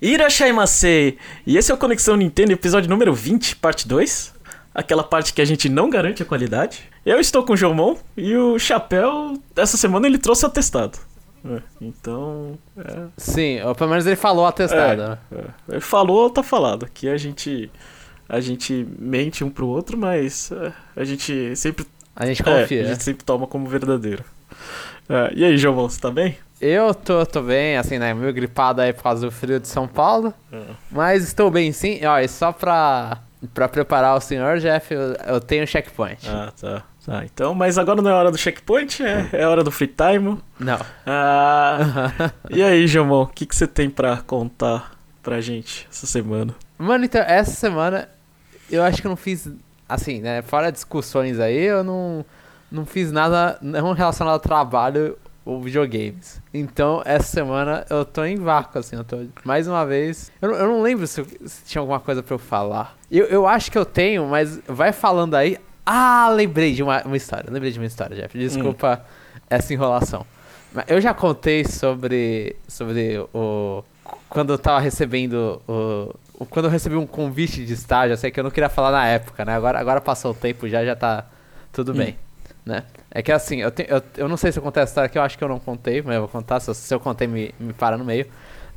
Irashaimase! E esse é o Conexão Nintendo, episódio número 20, parte 2. Aquela parte que a gente não garante a qualidade. Eu estou com o Jomon e o Chapéu, essa semana ele trouxe atestado. É, então. É, Sim, pelo menos ele falou atestado, né? é, ele falou, tá falado. Aqui a gente. A gente mente um pro outro, mas é, a gente sempre. A gente é, confia. a gente sempre toma como verdadeiro. É, e aí, Jomon, você tá bem? Eu tô, tô bem, assim, né? Meio gripado aí por causa do frio de São Paulo. Mas estou bem sim. Ó, e só pra, pra preparar o senhor, Jeff, eu, eu tenho checkpoint. Ah, tá. Tá, então, mas agora não é hora do checkpoint, é, é hora do free time. Não. Ah, e aí, Jomon, o que, que você tem pra contar pra gente essa semana? Mano, então, essa semana eu acho que eu não fiz, assim, né? Fora discussões aí, eu não, não fiz nada não relacionado ao trabalho ou videogames. Então, essa semana eu tô em vácuo, assim, eu tô, mais uma vez... Eu, não- eu não lembro se, eu- se tinha alguma coisa pra eu falar. Eu, eu acho que eu tenho, mas vai falando aí... Ah, lembrei de uma, uma história, lembrei de uma história, Jeff. Desculpa essa enrolação. Eu já contei sobre, sobre o... Quando eu tava recebendo o... o- Quando eu recebi um convite de estágio, eu sei que eu não queria falar na época, né? Agora, agora passou o tempo já, já tá tudo Hum. bem, né? É que assim, eu, te, eu, eu não sei se eu contei essa história aqui, eu acho que eu não contei, mas eu vou contar. Se eu, se eu contei, me, me para no meio.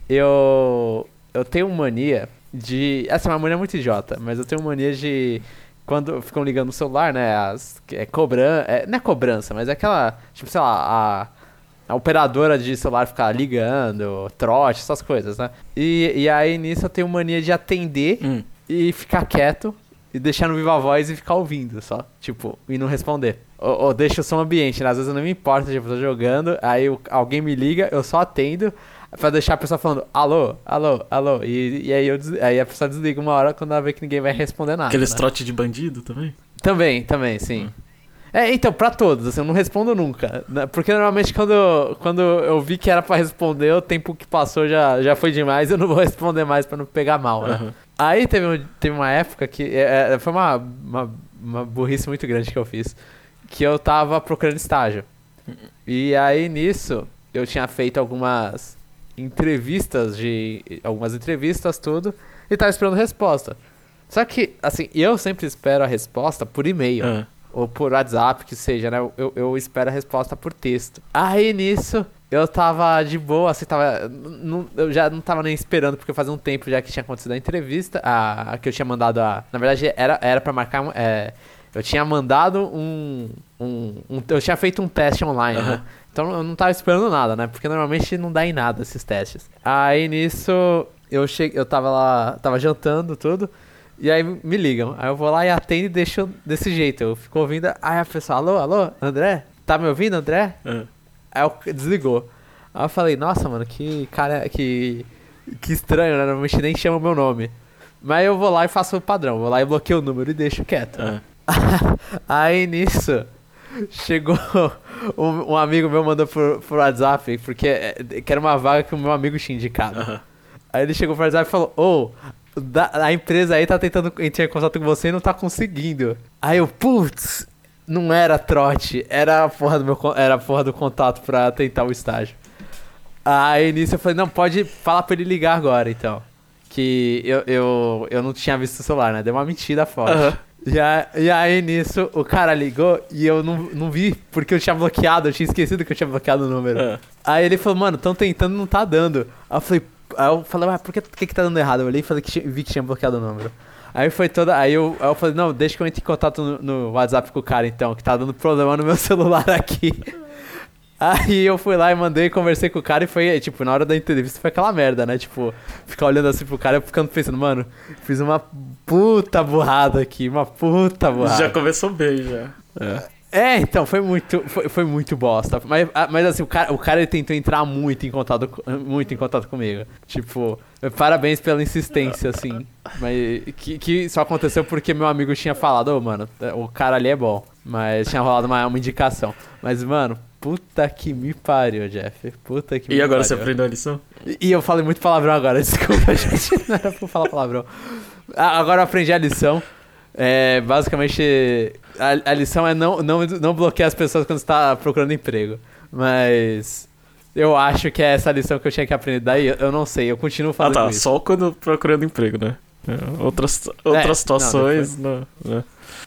Eu, eu tenho mania de. Essa é uma mania muito idiota, mas eu tenho mania de. Quando ficam ligando no celular, né? As, é cobrança. É, não é cobrança, mas é aquela. Tipo, sei lá, a, a operadora de celular ficar ligando, trote, essas coisas, né? E, e aí nisso eu tenho mania de atender Hum. e ficar quieto e deixar no viva voz e ficar ouvindo só. Tipo, e não responder. Ou, ou deixa o som ambiente, né? Às vezes eu não me importo, tipo, eu tô jogando, aí o- alguém me liga, eu só atendo pra deixar a pessoa falando alô, alô, alô. E, e aí, eu aí a pessoa desliga uma hora quando ela vê que ninguém vai responder nada. Aqueles né? trote de bandido também? Também, também, sim. É, então, pra todos, assim, eu não respondo nunca. né? Porque normalmente quando, eu- quando eu vi que era pra responder, o tempo que passou já, já foi demais, eu não vou responder mais pra não pegar mal, né? Aham. Aí teve, um- teve uma época que é, é, foi uma, uma, uma burrice muito grande que eu fiz. Que eu tava procurando estágio. E aí nisso, eu tinha feito algumas entrevistas de. Algumas entrevistas, tudo, e tava esperando resposta. Só que, assim, eu sempre espero a resposta por e-mail Ah, ou por WhatsApp, que seja, né? Eu, eu espero a resposta por texto. Aí nisso, eu tava de boa, assim, tava. não- eu já não tava nem esperando, porque fazia um tempo já que tinha acontecido a entrevista. A, a que eu tinha mandado a. Na verdade, era, era pra marcar. É, eu tinha mandado um, um, um- Eu tinha feito um teste online, né? Aham. Então eu não tava esperando nada, né? Porque normalmente não dá em nada esses testes. Aí nisso, eu cheguei, eu tava lá, tava jantando tudo. E aí me ligam. Aí eu vou lá e atendo e deixo desse jeito. Eu fico ouvindo. Aí a pessoa, alô, alô, André? Tá me ouvindo, André? ah. Aí eu desligou. Aí eu falei, nossa, mano, que cara, que. Que estranho, né? Normalmente nem chama o meu nome. Mas eu vou lá e faço o padrão. Vou lá e bloqueio o número e deixo quieto. ah. Aí nisso, chegou um, um amigo meu mandou por, por WhatsApp, porque é, que era uma vaga que o meu amigo tinha indicado. Aham. Aí ele chegou pro WhatsApp e falou: Ô, da- a empresa aí tá tentando entrar em contato com você e não tá conseguindo. Aí eu, putz, não era trote, era a porra do, meu, era a porra do contato pra tentar o estágio. Aí nisso eu falei: Não, pode falar pra ele ligar agora então. Que eu, eu, eu não tinha visto o celular, né? Deu uma mentira forte. Aham. E, a- e aí nisso o cara ligou e eu não, não vi porque eu tinha bloqueado, eu tinha esquecido que eu tinha bloqueado o número. Ah. Aí ele falou, mano, tão tentando, não tá dando. Aí eu falei, aí eu falei, mas por que, que que tá dando errado? Eu olhei e falei que vi que tinha bloqueado o número. Aí foi toda. Aí eu, aí eu falei, não, deixa que eu entre em contato no, no WhatsApp com o cara então, que tá dando problema no meu celular aqui. Aí eu fui lá e mandei, conversei com o cara e foi, tipo, na hora da entrevista foi aquela merda, né? Tipo, ficar olhando assim pro cara e ficando pensando, mano, fiz uma puta burrada aqui, uma puta burrada. Já começou bem, já. É. É, então, foi muito, foi, foi muito bosta. Mas, ah, mas assim, o cara, o cara ele tentou entrar muito em contato, co- muito em contato comigo. Tipo, parabéns pela insistência, assim. Mas que, que só aconteceu porque meu amigo tinha falado, ô, mano, o cara ali é bom. Mas tinha rolado uma, uma indicação. Mas, mano, puta que me pariu, Jeff. Puta que me E agora você pariu. aprendeu a lição? E- E eu falei muito palavrão agora, desculpa, gente. Não era pra falar palavrão. Agora eu aprendi a lição. É, basicamente, a, a lição é não, não, não bloquear as pessoas quando você tá procurando emprego. Mas. Eu acho que é essa lição que eu tinha que aprender. Daí eu não sei, eu continuo Ah, fazendo tá. isso. Só quando procurando emprego, né? É, Outras, outras não, situações, não, né?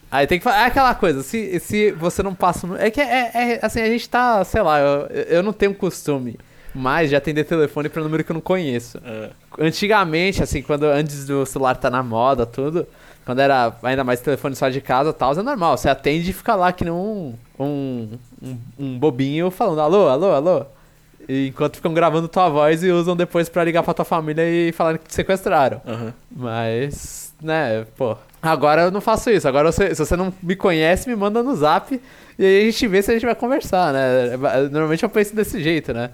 Aí tem que falar. É aquela coisa, se, se você não passa. no- É que é, é- assim, a gente tá, sei lá, eu, eu não tenho costume mais de atender telefone pra número que eu não conheço. É. Antigamente, assim, quando antes do celular tá na moda, tudo, quando era ainda mais telefone só de casa e tal, é normal. Você atende e fica lá que nem um, um, um, um bobinho falando alô, alô, alô. E enquanto ficam gravando tua voz e usam depois pra ligar pra tua família e falar que te sequestraram. Aham. Mas, né, pô. Agora eu não faço isso. Agora se você não me conhece, me manda no zap e aí a gente vê se a gente vai conversar, né? Normalmente eu penso desse jeito, né?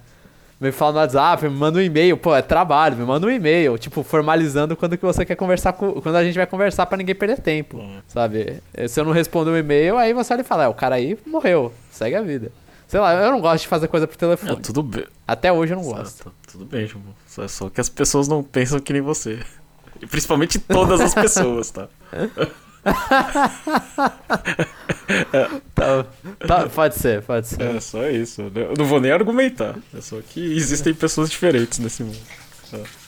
Me fala no WhatsApp, me manda um e-mail, pô, é trabalho, me manda um e-mail, tipo, formalizando quando que você quer conversar com. Quando a gente vai conversar pra ninguém perder tempo. Sabe? Se eu não responder um e-mail, aí você olha e fala, é, o cara aí morreu, segue a vida. Sei lá, eu não gosto de fazer coisa por É, telefone. tudo bem. Até hoje eu não gosto. Tudo bem, João. Só, só que as pessoas não pensam que nem você. E principalmente todas as pessoas, tá? Tá, tá, pode ser, pode ser. É só isso. Eu não vou nem argumentar. É só que existem pessoas diferentes nesse mundo.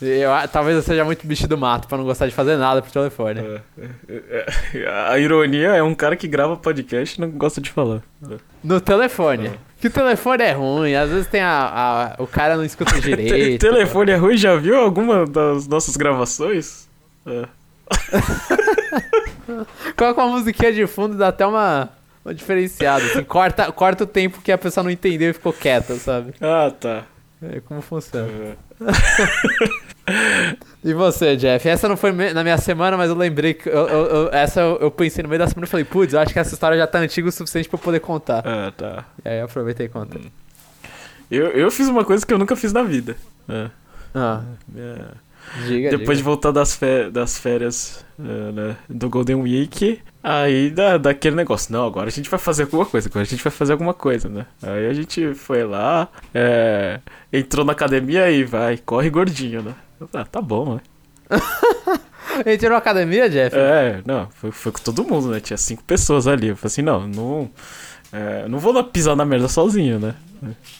Eu, talvez eu seja muito bicho do mato pra não gostar de fazer nada pro telefone. É, é, é, a ironia é um cara que grava podcast e não gosta de falar. É. No telefone. Que o telefone é ruim, às vezes tem a, a- o cara não escuta direito. telefone é ruim, já viu alguma das nossas gravações? É. Coloca uma musiquinha de fundo e dá até uma, uma diferenciada. Assim, corta, corta o tempo que a pessoa não entendeu e ficou quieta, sabe? Ah, tá. É como funciona. É. E você, Jeff? Essa não foi na minha semana, mas eu lembrei que. eu- eu- eu- essa eu, pensei no meio da semana e falei, putz, eu acho que essa história já tá antiga o suficiente pra eu poder contar. Ah, tá. E aí eu aproveitei e contei. Eu, eu fiz uma coisa que eu nunca fiz na vida. É. Ah, É. diga, Depois de diga. voltar das, fé- das férias é, né, do Golden Week, aí dá, dá aquele negócio, não, agora a gente vai fazer alguma coisa, agora a gente vai fazer alguma coisa, né? Aí a gente foi lá, é, entrou na academia e vai, corre gordinho, né? Ah, tá bom, né? Ele tirou a academia, Jeff? É, não, foi, foi com todo mundo, né? Tinha cinco pessoas ali. Eu falei assim, não, não, é, não vou pisar na merda sozinho, né?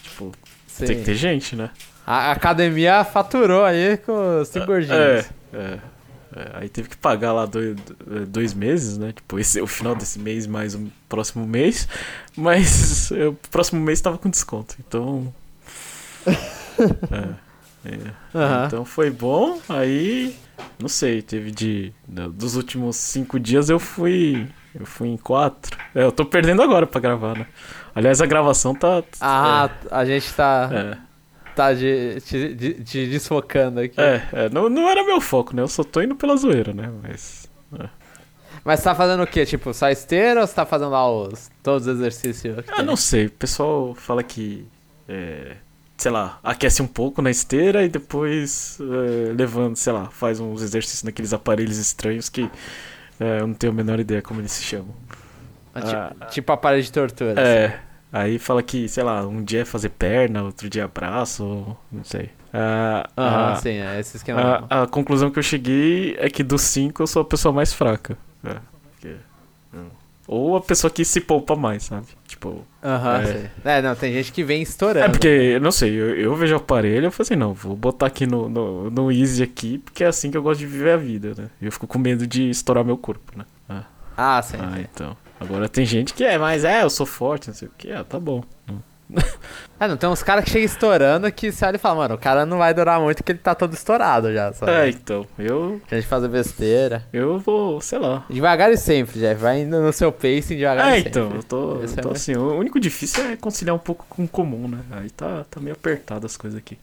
Tipo, Sim. tem que ter gente, né? A academia faturou aí com os cinco gordinhos. É, é, é, aí teve que pagar lá dois, dois meses, né? Tipo, esse, o final desse mês mais o próximo mês. Mas o próximo mês tava com desconto, então. É, é. Aham. Então foi bom. Aí, não sei, teve de. da- Dos últimos cinco dias eu fui. Eu fui em quatro. É, eu tô perdendo agora pra gravar, né? Aliás, a gravação tá. Ah, a gente tá, É, tá de, te, de- te desfocando aqui. é, é, não, não era meu foco, né? Eu só tô indo pela zoeira, né? Mas. Mas você tá fazendo o quê? Tipo, só esteira ou você tá fazendo lá os, todos os exercícios? Ah, não sei. O pessoal fala que. é, sei lá, aquece um pouco na esteira e depois é, levando, sei lá, faz uns exercícios naqueles aparelhos estranhos que é, eu não tenho a menor ideia como eles se chamam. Ah, Tipo, tipo aparelho de tortura. É. Aí fala que, sei lá, um dia é fazer perna, outro dia é braço, não sei. Ah, Aham, a- sim, é esse esquema. a, a conclusão que eu cheguei é que dos cinco eu sou a pessoa mais fraca. É, porque- hum. Ou a pessoa que se poupa mais, sabe? Tipo. Aham, é. sei. É, não, tem gente que vem estourando. É porque, eu não sei, eu, eu vejo o aparelho e eu falo assim, não, vou botar aqui no, no, no Easy aqui, porque é assim que eu gosto de viver a vida, né? Eu fico com medo de estourar meu corpo, né? Ah, Ah, sim. ah, sim. então. Agora tem gente que é, mas é, eu sou forte, não sei o que, ah, tá bom. Ah, não, tem uns caras que chegam estourando que você olha e fala, mano, o cara não vai durar muito porque ele tá todo estourado já, sabe? É, então, eu, A gente fazer besteira. eu vou, sei lá. Devagar e sempre, Jeff. Vai indo no seu pacing devagar É, e sempre. então, eu tô, eu é tô o- assim, o único difícil é conciliar um pouco com o comum, né? Aí tá, tá meio apertado as coisas aqui.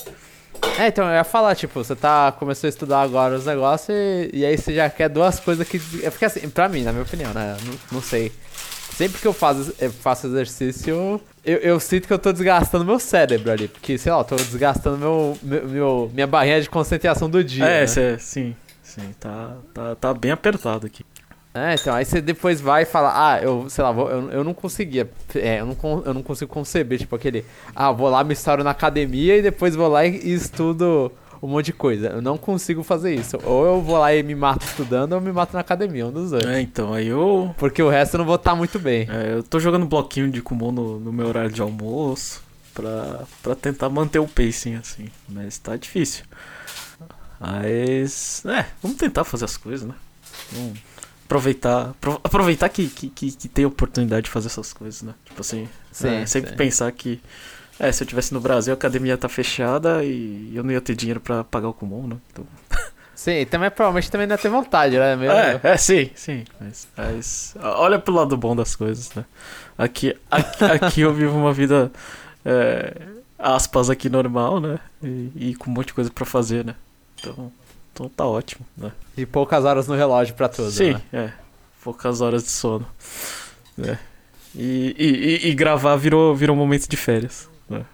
É, então, eu ia falar, tipo, você tá, começou a estudar agora os negócios e, e aí você já quer duas coisas que... É porque assim, pra mim, na minha opinião, né, não, não sei. Sempre que eu faço, eu faço exercício, eu, eu sinto que eu tô desgastando meu cérebro ali. Porque, sei lá, eu tô desgastando meu, meu, meu- minha barreira de concentração do dia. é, né? cê- sim, sim, tá, tá, tá bem apertado aqui. É, então, aí você depois vai e fala, ah, eu, sei lá, vou- eu, eu não conseguia, é, eu não, eu não consigo conceber, tipo, aquele, ah, vou lá, me estouro na academia e depois vou lá e, e estudo um monte de coisa. Eu não consigo fazer isso. Ou eu vou lá e me mato estudando ou me mato na academia, um dos dois. É, então, aí eu, Porque o resto eu não vou estar muito bem. é, eu tô jogando bloquinho de Kumon no, no meu horário de almoço. Pra, pra tentar manter o pacing, assim. Mas tá difícil. Mas. É, vamos tentar fazer as coisas, né? Vamos aproveitar. Aproveitar que, que, que, que tem oportunidade de fazer essas coisas, né? Tipo assim. Sim, é, sempre sim. pensar que. É, se eu tivesse no Brasil, a academia tá fechada e eu não ia ter dinheiro pra pagar o Kumon, né? Então. Sim, também provavelmente também não ia ter vontade, né? Mesmo... É, é, sim, sim. Mas, mas, olha pro lado bom das coisas, né? Aqui, aqui, aqui eu vivo uma vida. É, aspas aqui normal, né? E, e, com um monte de coisa pra fazer, né? Então, então tá ótimo, né? E poucas horas no relógio pra tudo, Sim, né? é. Poucas horas de sono. Né? E, e, e, gravar virou, virou um momento de férias. Né?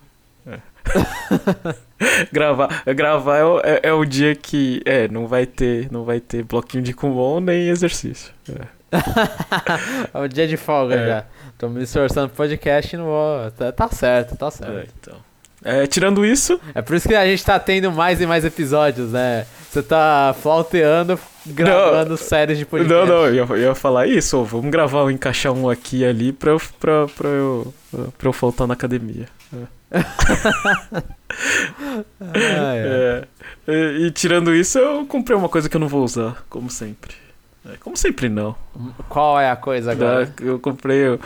É. gravar gravar é, o, é, é, o dia que é, não vai ter não vai ter bloquinho de Kumon nem exercício. É. é o dia de folga é. já. Tô me esforçando pro podcast e não vou. Tá, tá certo, tá certo. É, então. É, tirando isso. É por isso que a gente tá tendo mais e mais episódios, né? Você tá flauteando, gravando não, séries de podcast. Não, não, eu ia, eu ia falar isso. Vamos gravar, encaixar um aqui e ali pra eu, pra, pra eu, pra eu faltar na academia. É. ah, é. É. E, e, tirando isso, eu comprei uma coisa que eu não vou usar, como sempre. É, como sempre, não. Qual é a coisa agora? Eu comprei, eu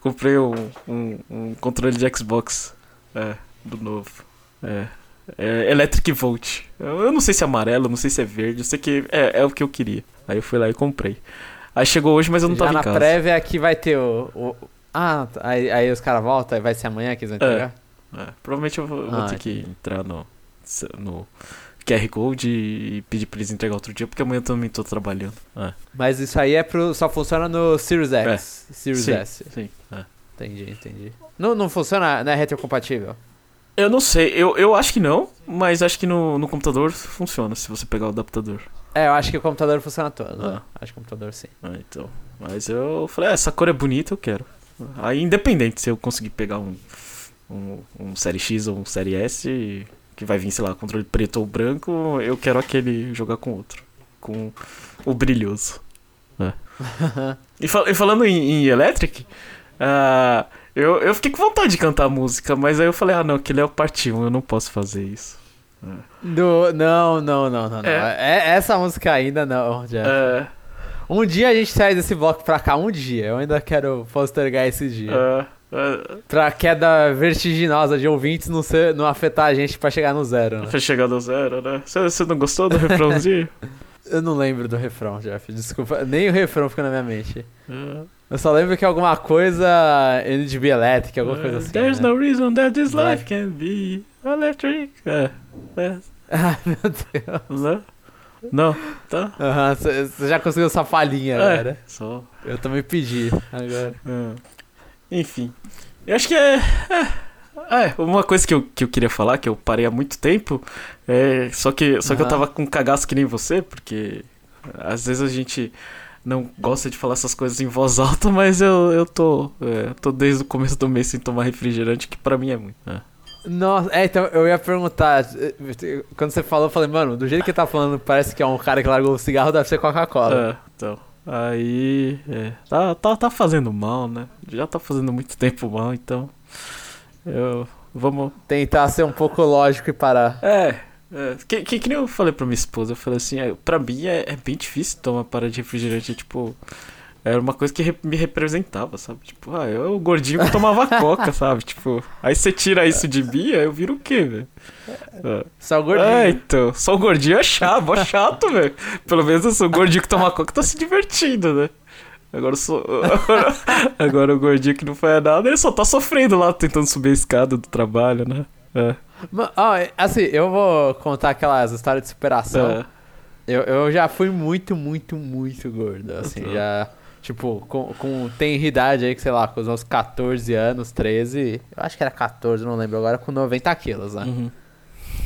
comprei um, um, um controle de Xbox. É do novo. É. é Electric Volt. Eu não sei se é amarelo, não sei se é verde, eu sei que é, é o que eu queria. Aí eu fui lá e comprei. Aí chegou hoje, mas eu não Já tava em casa. na prévia aqui vai ter o... o... Ah, aí, aí os caras voltam, vai ser amanhã que eles vão entregar? É, é. Provavelmente eu vou, eu vou ah, ter que entrar no, no QR Code e pedir pra eles entregar outro dia, porque amanhã eu também tô trabalhando. É. Mas isso aí é pro, só funciona no Series X, é. Series sim, S. Sim, é. Entendi, entendi. Não, não funciona, não é retrocompatível? Eu não sei, eu, eu acho que não, mas acho que no, no computador funciona se você pegar o adaptador. É, eu acho que o computador funciona todo. Ah. Né? Acho que o computador sim. Ah, então. Mas eu falei, ah, essa cor é bonita, eu quero. Aí, independente se eu conseguir pegar um, um, um Série X ou um Série S, que vai vir, sei lá, controle preto ou branco, eu quero aquele jogar com outro. Com o brilhoso. É. e, fal e, falando em, em Electric, uh, eu, eu fiquei com vontade de cantar música, mas aí eu falei, ah não, aquele é o parte 1, eu não posso fazer isso. Do, não, não, não, não, não. É. é. essa música ainda não, Jeff. É. Um dia a gente sai desse bloco pra cá, um dia. Eu ainda quero postergar esse dia. É. É. Pra queda vertiginosa de ouvintes não, ser, não afetar a gente pra chegar no zero. Né? Pra chegar no zero, né? Você, você não gostou do refrãozinho? eu não lembro do refrão, Jeff. Desculpa. Nem o refrão fica na minha mente. É. Eu só lembro que é alguma coisa NDB Electric, alguma coisa assim. There's né? no reason that this life can be electric. É. é. Ai, meu Deus. Não? Não? Tá? Você uhum, já conseguiu essa palhinha é, agora. Só. Eu também pedi agora. É. Enfim. Eu acho que é. É, é, uma coisa que eu, que eu queria falar, que eu parei há muito tempo, é, só que, só uhum. que eu tava com cagaço que nem você, porque às vezes a gente não gosta de falar essas coisas em voz alta, mas eu, eu tô, é, tô desde o começo do mês sem tomar refrigerante, que pra mim é muito. É. Nossa, é, então eu ia perguntar. Quando você falou, eu falei, mano, do jeito que ele tá falando, parece que é um cara que largou o cigarro, deve ser Coca-Cola. É, então. Aí. É, tá, tá, tá fazendo mal, né? Já tá fazendo muito tempo mal, então. Eu. Vamos. Tentar ser um pouco lógico e parar. É, é, que, que, que nem eu falei pra minha esposa, eu falei assim, é, pra mim é, é bem difícil tomar para de refrigerante, tipo, era uma coisa que re, me representava, sabe? Tipo, ah, eu o gordinho que tomava coca, sabe? Tipo, aí você tira isso de mim, aí eu viro o quê, velho? Só o gordinho. É, então, só o gordinho é chato, é chato, velho. Pelo menos eu sou o gordinho que toma coca tá se divertindo, né? Agora, sou, agora, agora o gordinho que não faz nada, ele só tá sofrendo lá, tentando subir a escada do trabalho, né? É. Oh, assim, eu vou contar aquelas histórias de superação. É. Eu, eu já fui muito, muito, muito gordo. Assim, uhum. já. Tipo, com, com idade aí, que sei lá, com os meus 14 anos, 13. Eu acho que era 14, não lembro agora, com 90 quilos, né? Uhum.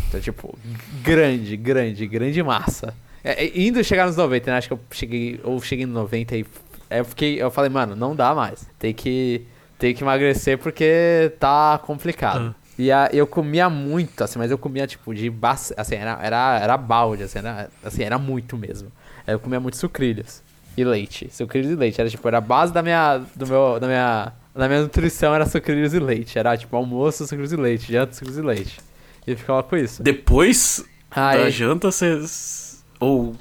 Então, tipo, grande, grande, grande massa. É, é indo chegar nos 90, né? Acho que eu cheguei. Ou cheguei nos 90 e. Eu fiquei. Eu falei, mano, não dá mais. Tem que. Tem que emagrecer porque tá complicado. Uhum. E a, eu comia muito, assim, mas eu comia, tipo, de base, assim, era, era, era balde, assim era, assim, era muito mesmo. Eu comia muito sucrilhos e leite. Sucrilhos e leite. Era, tipo, era a base da minha, do meu, da minha na minha nutrição era sucrilhos e leite. Era tipo almoço, sucrilhos e leite, janta, sucrilhos e leite. E eu ficava com isso. Depois da janta, você. Ou.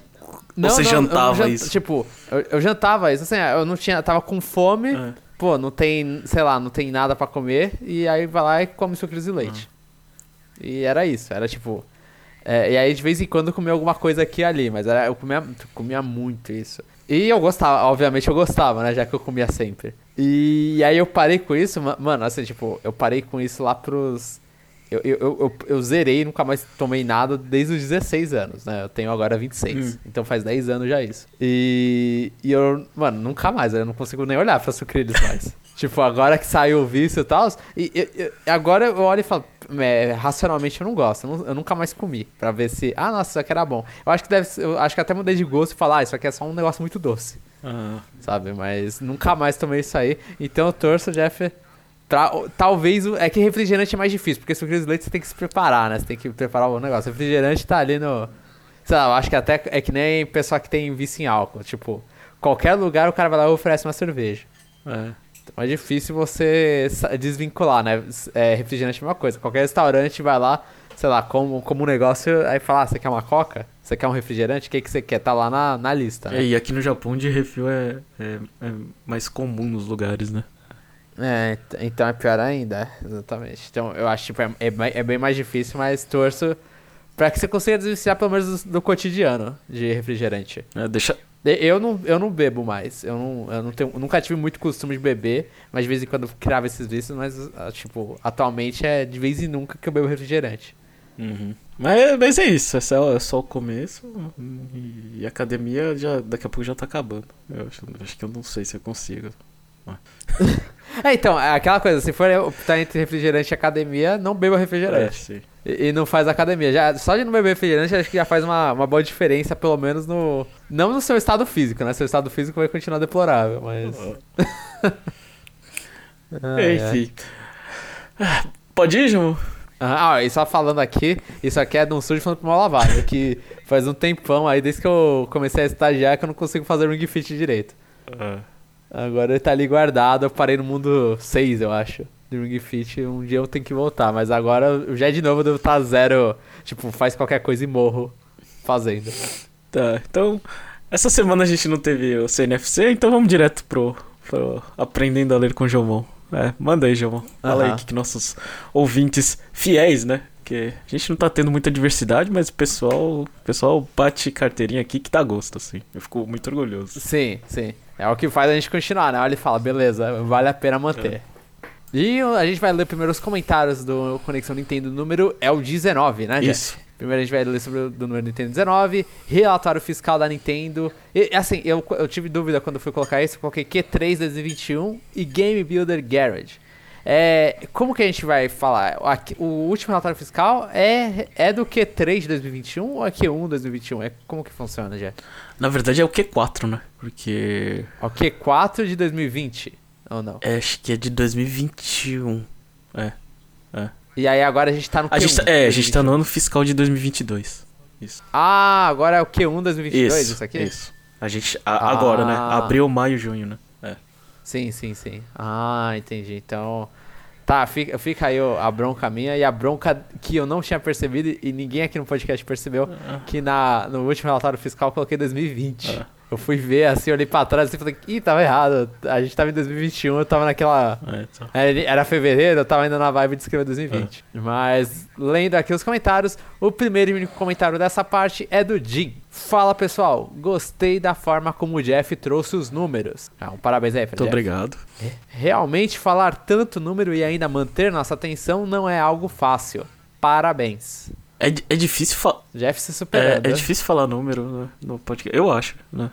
Não, você não, jantava janta- isso? Tipo, eu, eu jantava isso, assim, eu não tinha, tava com fome, É. pô, não tem, sei lá, não tem nada pra comer, e aí vai lá e come sucrilhos e leite. E era isso, era tipo. é, e aí de vez em quando eu comia alguma coisa aqui e ali, mas era, eu comia, comia muito isso. E eu gostava, obviamente eu gostava, né, já que eu comia sempre. E, aí eu parei com isso, ma- mano, assim, tipo, eu parei com isso lá pros. Eu, eu, eu, eu, zerei, nunca mais tomei nada desde os 16 anos, né? Eu tenho agora 26. Hum. Então faz 10 anos já isso. E, e eu, mano, nunca mais, eu não consigo nem olhar pra sucrilhos mais. tipo, agora que saiu o vício e tal. E, e- e agora eu olho e falo, é, racionalmente eu não gosto. Eu, eu nunca mais comi. Pra ver se. Ah, nossa, isso aqui era bom. Eu acho que deve Eu acho que até mudei de gosto e falar, ah, isso aqui é só um negócio muito doce Ah, sabe? Mas nunca mais tomei isso aí. Então eu torço, Jeff. Talvez. o- É que refrigerante é mais difícil, porque sucrilhos de leite você tem que se preparar, né? Você tem que preparar o negócio. Refrigerante tá ali no. Sei lá, eu acho que até é que nem pessoa que tem vício em álcool. Tipo, qualquer lugar o cara vai lá e oferece uma cerveja. é. Então é difícil você desvincular, né? É, refrigerante é uma coisa. Qualquer restaurante vai lá, sei lá, como, como um negócio, aí fala, ah, você quer uma coca? Você quer um refrigerante? O que, que você quer? Tá lá na, na lista. né? É, E aqui no Japão de refil é, é, é mais comum nos lugares, né? É, ent- então é pior ainda, é, exatamente. Então eu acho tipo, é, é, é bem mais difícil, mas torço pra que você consiga desviciar pelo menos do, do cotidiano de refrigerante. É, deixa, Eu não, eu não bebo mais, eu, não, eu não tenho, nunca tive muito costume de beber, mas de vez em quando eu criava esses vícios, mas ah, tipo, atualmente é de vez em nunca que eu bebo refrigerante. Uhum. Mas, mas é isso, é só, é só o começo e, e a academia já, daqui a pouco já tá acabando. Eu acho, acho que eu não sei se eu consigo. É, então, é aquela coisa, se for optar entre refrigerante e academia, não beba É, refrigerante. sim. E, e não faz academia. Já, só de não beber refrigerante, acho que já faz uma, uma boa diferença, pelo menos no. Não no seu estado físico, né? Seu estado físico vai continuar deplorável, mas. Ai. Enfim. Pode ir, João? Ah, e só falando aqui, isso aqui é de um sujo falando pra uma lavada, que faz um tempão aí, desde que eu comecei a estagiar, que eu não consigo fazer ring fit direito. Ah, Agora ele tá ali guardado, eu parei no mundo 6, eu acho. De ring fit, um dia eu tenho que voltar, mas agora já de novo eu devo estar zero, tipo, faz qualquer coisa e morro fazendo. tá, então essa semana a gente não teve o CNFC, então vamos direto pro, pro Aprendendo a Ler com o Jomon. É, manda aí, Jomon. Fala aí que, que nossos ouvintes fiéis, né? Que a gente não tá tendo muita diversidade, mas o pessoal, o pessoal bate carteirinha aqui que dá gosto, assim. Eu fico muito orgulhoso. Sim, sim. É o que faz a gente continuar, né? Olha e fala, beleza, vale a pena manter. E a gente vai ler primeiro os comentários do Conexão Nintendo número é o 19, né, Jeff? Isso. Primeiro a gente vai ler sobre o do número Nintendo 19, relatório fiscal da Nintendo. E assim, eu, eu tive dúvida quando fui colocar isso, eu coloquei Q3 2021 e Game Builder Garage. É, como que a gente vai falar? Aqui- o último relatório fiscal é, é do Q3 de 2021 ou é Q1 2021? É, como que funciona, Jeff? Na verdade é o Q4, né? Porque. É O Q4 de 2020 ou não? é, acho que é de 2021. E aí agora a gente tá no Q1. A gente, tá- é, a gente tá 2021. no ano fiscal de 2022. Isso. Ah, agora é o Q1 2022 isso, Isso, aqui? Isso. A gente. a- Ah. Agora, né? Abril, maio, junho, né? Sim, sim, sim. Ah, entendi. Então. Tá, fica, fica aí a bronca minha e a bronca que eu não tinha percebido e ninguém aqui no podcast percebeu que na, no último relatório fiscal eu coloquei 2020. Ah. Eu fui ver assim, olhei pra trás e falei, ih, tava errado. A gente tava em 2021, eu tava naquela. É, então. Era, era fevereiro, eu tava ainda na vibe de escrever 2020. Mas, lendo aqui os comentários, o primeiro e único comentário dessa parte é do Jim. Fala pessoal, gostei da forma como o Jeff trouxe os números. Ah, um parabéns aí, Muito Jeff. obrigado. Realmente falar tanto número e ainda manter nossa atenção não é algo fácil. Parabéns. É, di- é difícil falar. Jeff se É, superando. é difícil falar número né, no podcast. Eu acho, né?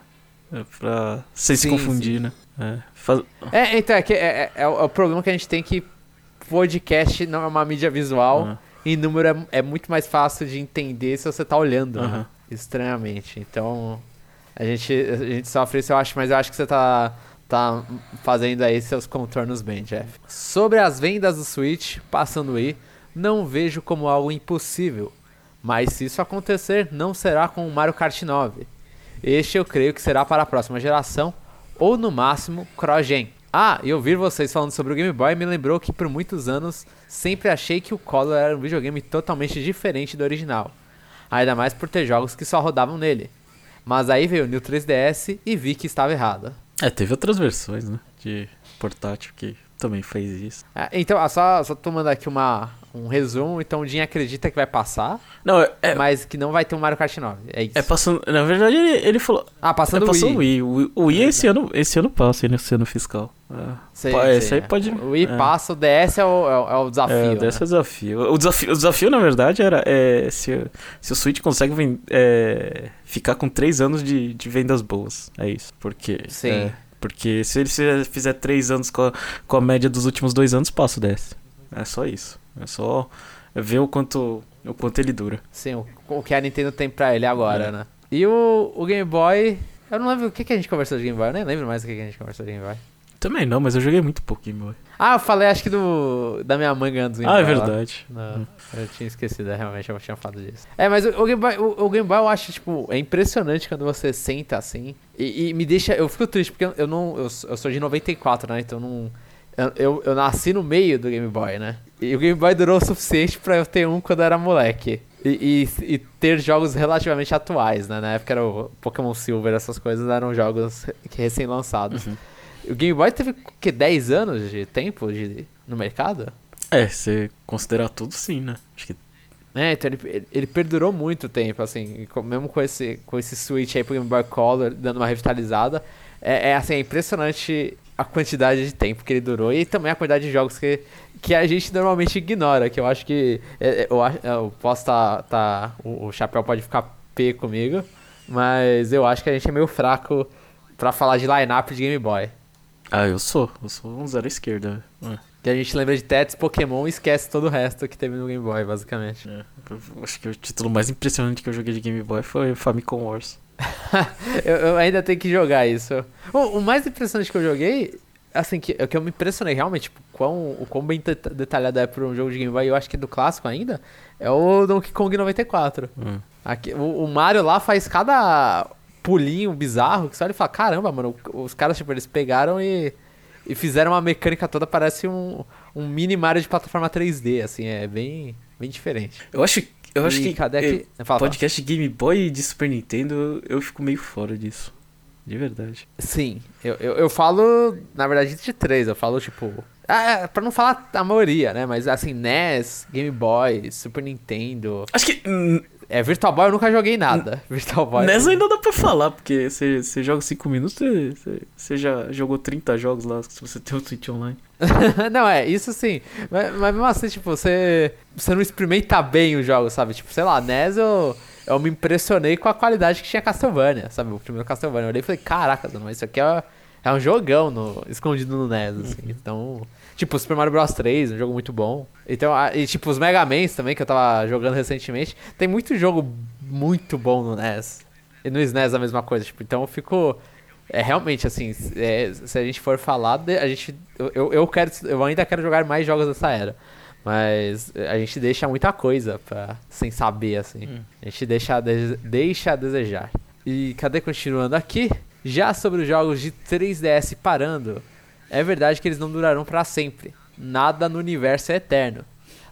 É pra sem se Sim, confundir, né? É. Faz- É, então, é, que é, é- é o, é problema que a gente tem que podcast não é uma mídia visual Aham. e número é, é muito mais fácil de entender se você tá olhando, né? Aham. Estranhamente. Então, a gente, a gente sofre isso, eu acho, mas eu acho que você tá, tá fazendo aí seus contornos bem, Jeff. Sobre as vendas do Switch, passando aí, não vejo como algo impossível. Mas se isso acontecer, não será com o Mario Kart 9. Este eu creio que será para a próxima geração, ou no máximo, cross-gen. Ah, e ouvir vocês falando sobre o Game Boy me lembrou que por muitos anos sempre achei que o Color era um videogame totalmente diferente do original. Ainda mais por ter jogos que só rodavam nele. Mas aí veio o New 3DS e vi que estava errado. É, teve outras versões, né? De portátil que também fez isso. É, então, ah, só, só tomando aqui uma, um resumo. Então o Jim acredita que vai passar, Não, é. é mas que não vai ter um Mario Kart 9. É isso. é passando. Na verdade, ele, ele falou. ah, É passando o Wii. o Wii. O, Wii esse ano, esse ano passa, esse ano fiscal. É. Sei, esse aí é. pode. O Wii é. passa, o DS é o, é o, é o desafio. É, né? é o desafio. O desafio, o desafio, na verdade, era é, se, se o Switch consegue é, ficar com 3 anos de, de vendas boas. É isso. Porque. Sim. é, porque se ele fizer- 3 anos com a, com a média dos últimos 2 anos, passa o DS. É só isso. É só ver o quanto, o quanto ele dura. Sim, o, o que a Nintendo tem pra ele agora, É. né? E o, o Game Boy. Eu não lembro o que, que a gente conversou de Game Boy. Eu nem lembro mais o que, que a gente conversou de Game Boy. Também não, mas eu joguei muito pouco Game Boy. Ah, eu falei acho que do. Da minha mãe ganhando do Game Ah, é Boy verdade. Não, eu tinha esquecido, é, realmente eu tinha falado disso. É, mas o, o Game Boy, o, o Game Boy eu acho, tipo, é impressionante quando você senta assim. E, e me deixa. Eu fico triste porque eu, não. Eu, sou- eu sou de 94, né? Então não. Eu, eu, eu nasci no meio do Game Boy, né? E o Game Boy durou o suficiente pra eu ter um quando eu era moleque. E, e, e ter jogos relativamente atuais, né? Na época era o Pokémon Silver, essas coisas eram jogos que recém-lançados. Uhum. O Game Boy teve, o quê? 10 anos de tempo de, no mercado? É, se considerar tudo, sim, né? Acho que É, então ele, ele- perdurou muito tempo, assim, mesmo com esse, com esse Switch aí pro Game Boy Color, dando uma revitalizada, é, é, assim, é impressionante a quantidade de tempo que ele durou e também a quantidade de jogos que, que a gente normalmente ignora, que eu acho que, é, é, eu, eu posso tá, tá o, Chapéu pode ficar P comigo, mas eu acho que a gente é meio fraco pra falar de line-up de Game Boy. Ah, eu sou. Eu sou um zero esquerda. É, Que a gente lembra de Tetris, Pokémon e esquece todo o resto que teve no Game Boy, basicamente. é. Acho que o título mais impressionante que eu joguei de Game Boy foi Famicom Wars. eu, eu ainda tenho que jogar isso. O, o mais impressionante que eu joguei, assim, que, que eu me impressionei realmente, tipo, quão, o quão bem deta- detalhado é pra um jogo de Game Boy, eu acho que é do clássico ainda, é o Donkey Kong 94. Hum. Aqui, o, o Mario lá faz cada pulinho bizarro que você olha e fala, caramba, mano, os caras, tipo, eles pegaram e, e fizeram uma mecânica toda, parece um, um mini Mario de plataforma 3D, assim, é bem, bem diferente. Eu acho, eu acho E que eh, aqui? Fala, fala. podcast de Game Boy de Super Nintendo, eu fico meio fora disso. De verdade. Sim, eu, eu, eu falo, na verdade, de três. Eu falo, tipo. Ah, é, pra não falar a maioria, né? Mas assim, NES, Game Boy, Super Nintendo. Acho que hum, É, Virtual Boy eu nunca joguei nada. Virtual Boy. nessa ainda dá pra falar, porque você você joga 5 minutos, você- você já jogou 30 jogos lá, se você tem o Switch Online. não, é, isso sim. Mas, mas mesmo assim, tipo, você. Você não experimenta bem os jogos, sabe? Tipo, sei lá, NES eu. Eu me impressionei com a qualidade que tinha Castlevania, sabe? O primeiro Castlevania. Eu olhei e falei, caraca, mas isso aqui é, é um jogão no, escondido no NES, assim. Então. Tipo, Super Mario Bros 3, um jogo muito bom. Então, e tipo, os Mega Mans também, que eu tava jogando recentemente. Tem muito jogo muito bom no NES. E no SNES a mesma coisa, tipo, então eu fico. É realmente assim, é, se a gente for falar, a gente. Eu, eu, quero. Eu ainda quero jogar mais jogos dessa era. Mas a gente deixa muita coisa pra, sem saber, assim. Hum. A gente deixa deixa a desejar. E cadê continuando aqui? Já sobre os jogos de 3DS parando, é verdade que eles não durarão pra sempre. Nada no universo é eterno.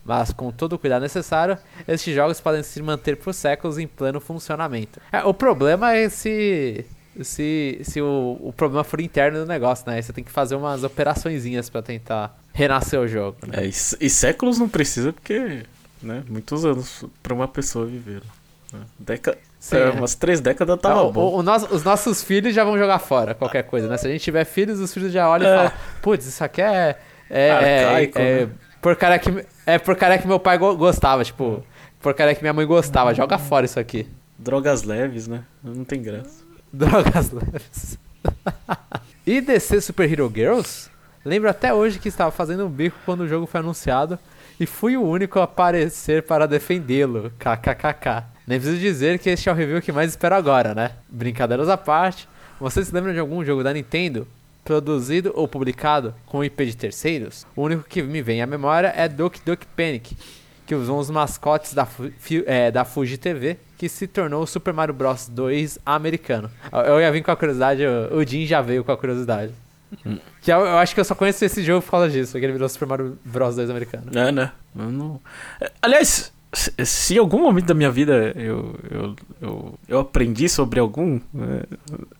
Mas com todo o cuidado necessário, esses jogos podem se manter por séculos em pleno funcionamento. É, o problema é se se, se o, o problema for interno do negócio, né? Aí Você tem que fazer umas operaçõezinhas pra tentar renascer o jogo. Né? É, e, e séculos não precisa, porque, né, muitos anos pra uma pessoa viver. né? Déca Sim, é, é. umas três décadas tava Ah, o- bom. o- o nosso- os nossos filhos já vão jogar fora qualquer coisa, né? Se a gente tiver filhos, os filhos já olham É. e falam, putz, isso aqui é. É, é, Arcaico, é, né? porcaria que, é porcaria que meu pai go- gostava, tipo, porcaria que minha mãe gostava, joga fora isso aqui. Drogas leves, né? Não tem graça. Drogas leves. e DC Super Hero Girls? Lembro até hoje que estava fazendo um bico quando o jogo foi anunciado e fui o único a aparecer para defendê-lo. KKKK. Nem preciso dizer que este é o review que mais espero agora, né? Brincadeiras à parte, vocês se lembram de algum jogo da Nintendo produzido ou publicado com IP de terceiros? O único que me vem à memória é Doki Doki Panic, que usou os mascotes da, é, da Fuji TV, que se tornou o Super Mario Bros 2 americano. Eu- ia vir com a curiosidade, o Jim já veio com a curiosidade. Que eu, eu acho que eu só conheço esse jogo por causa disso, que ele virou Super Mario Bros 2 americano. É, né? Não... É, Aliás, se, em algum momento da minha vida eu, eu, eu, eu aprendi sobre algum. é,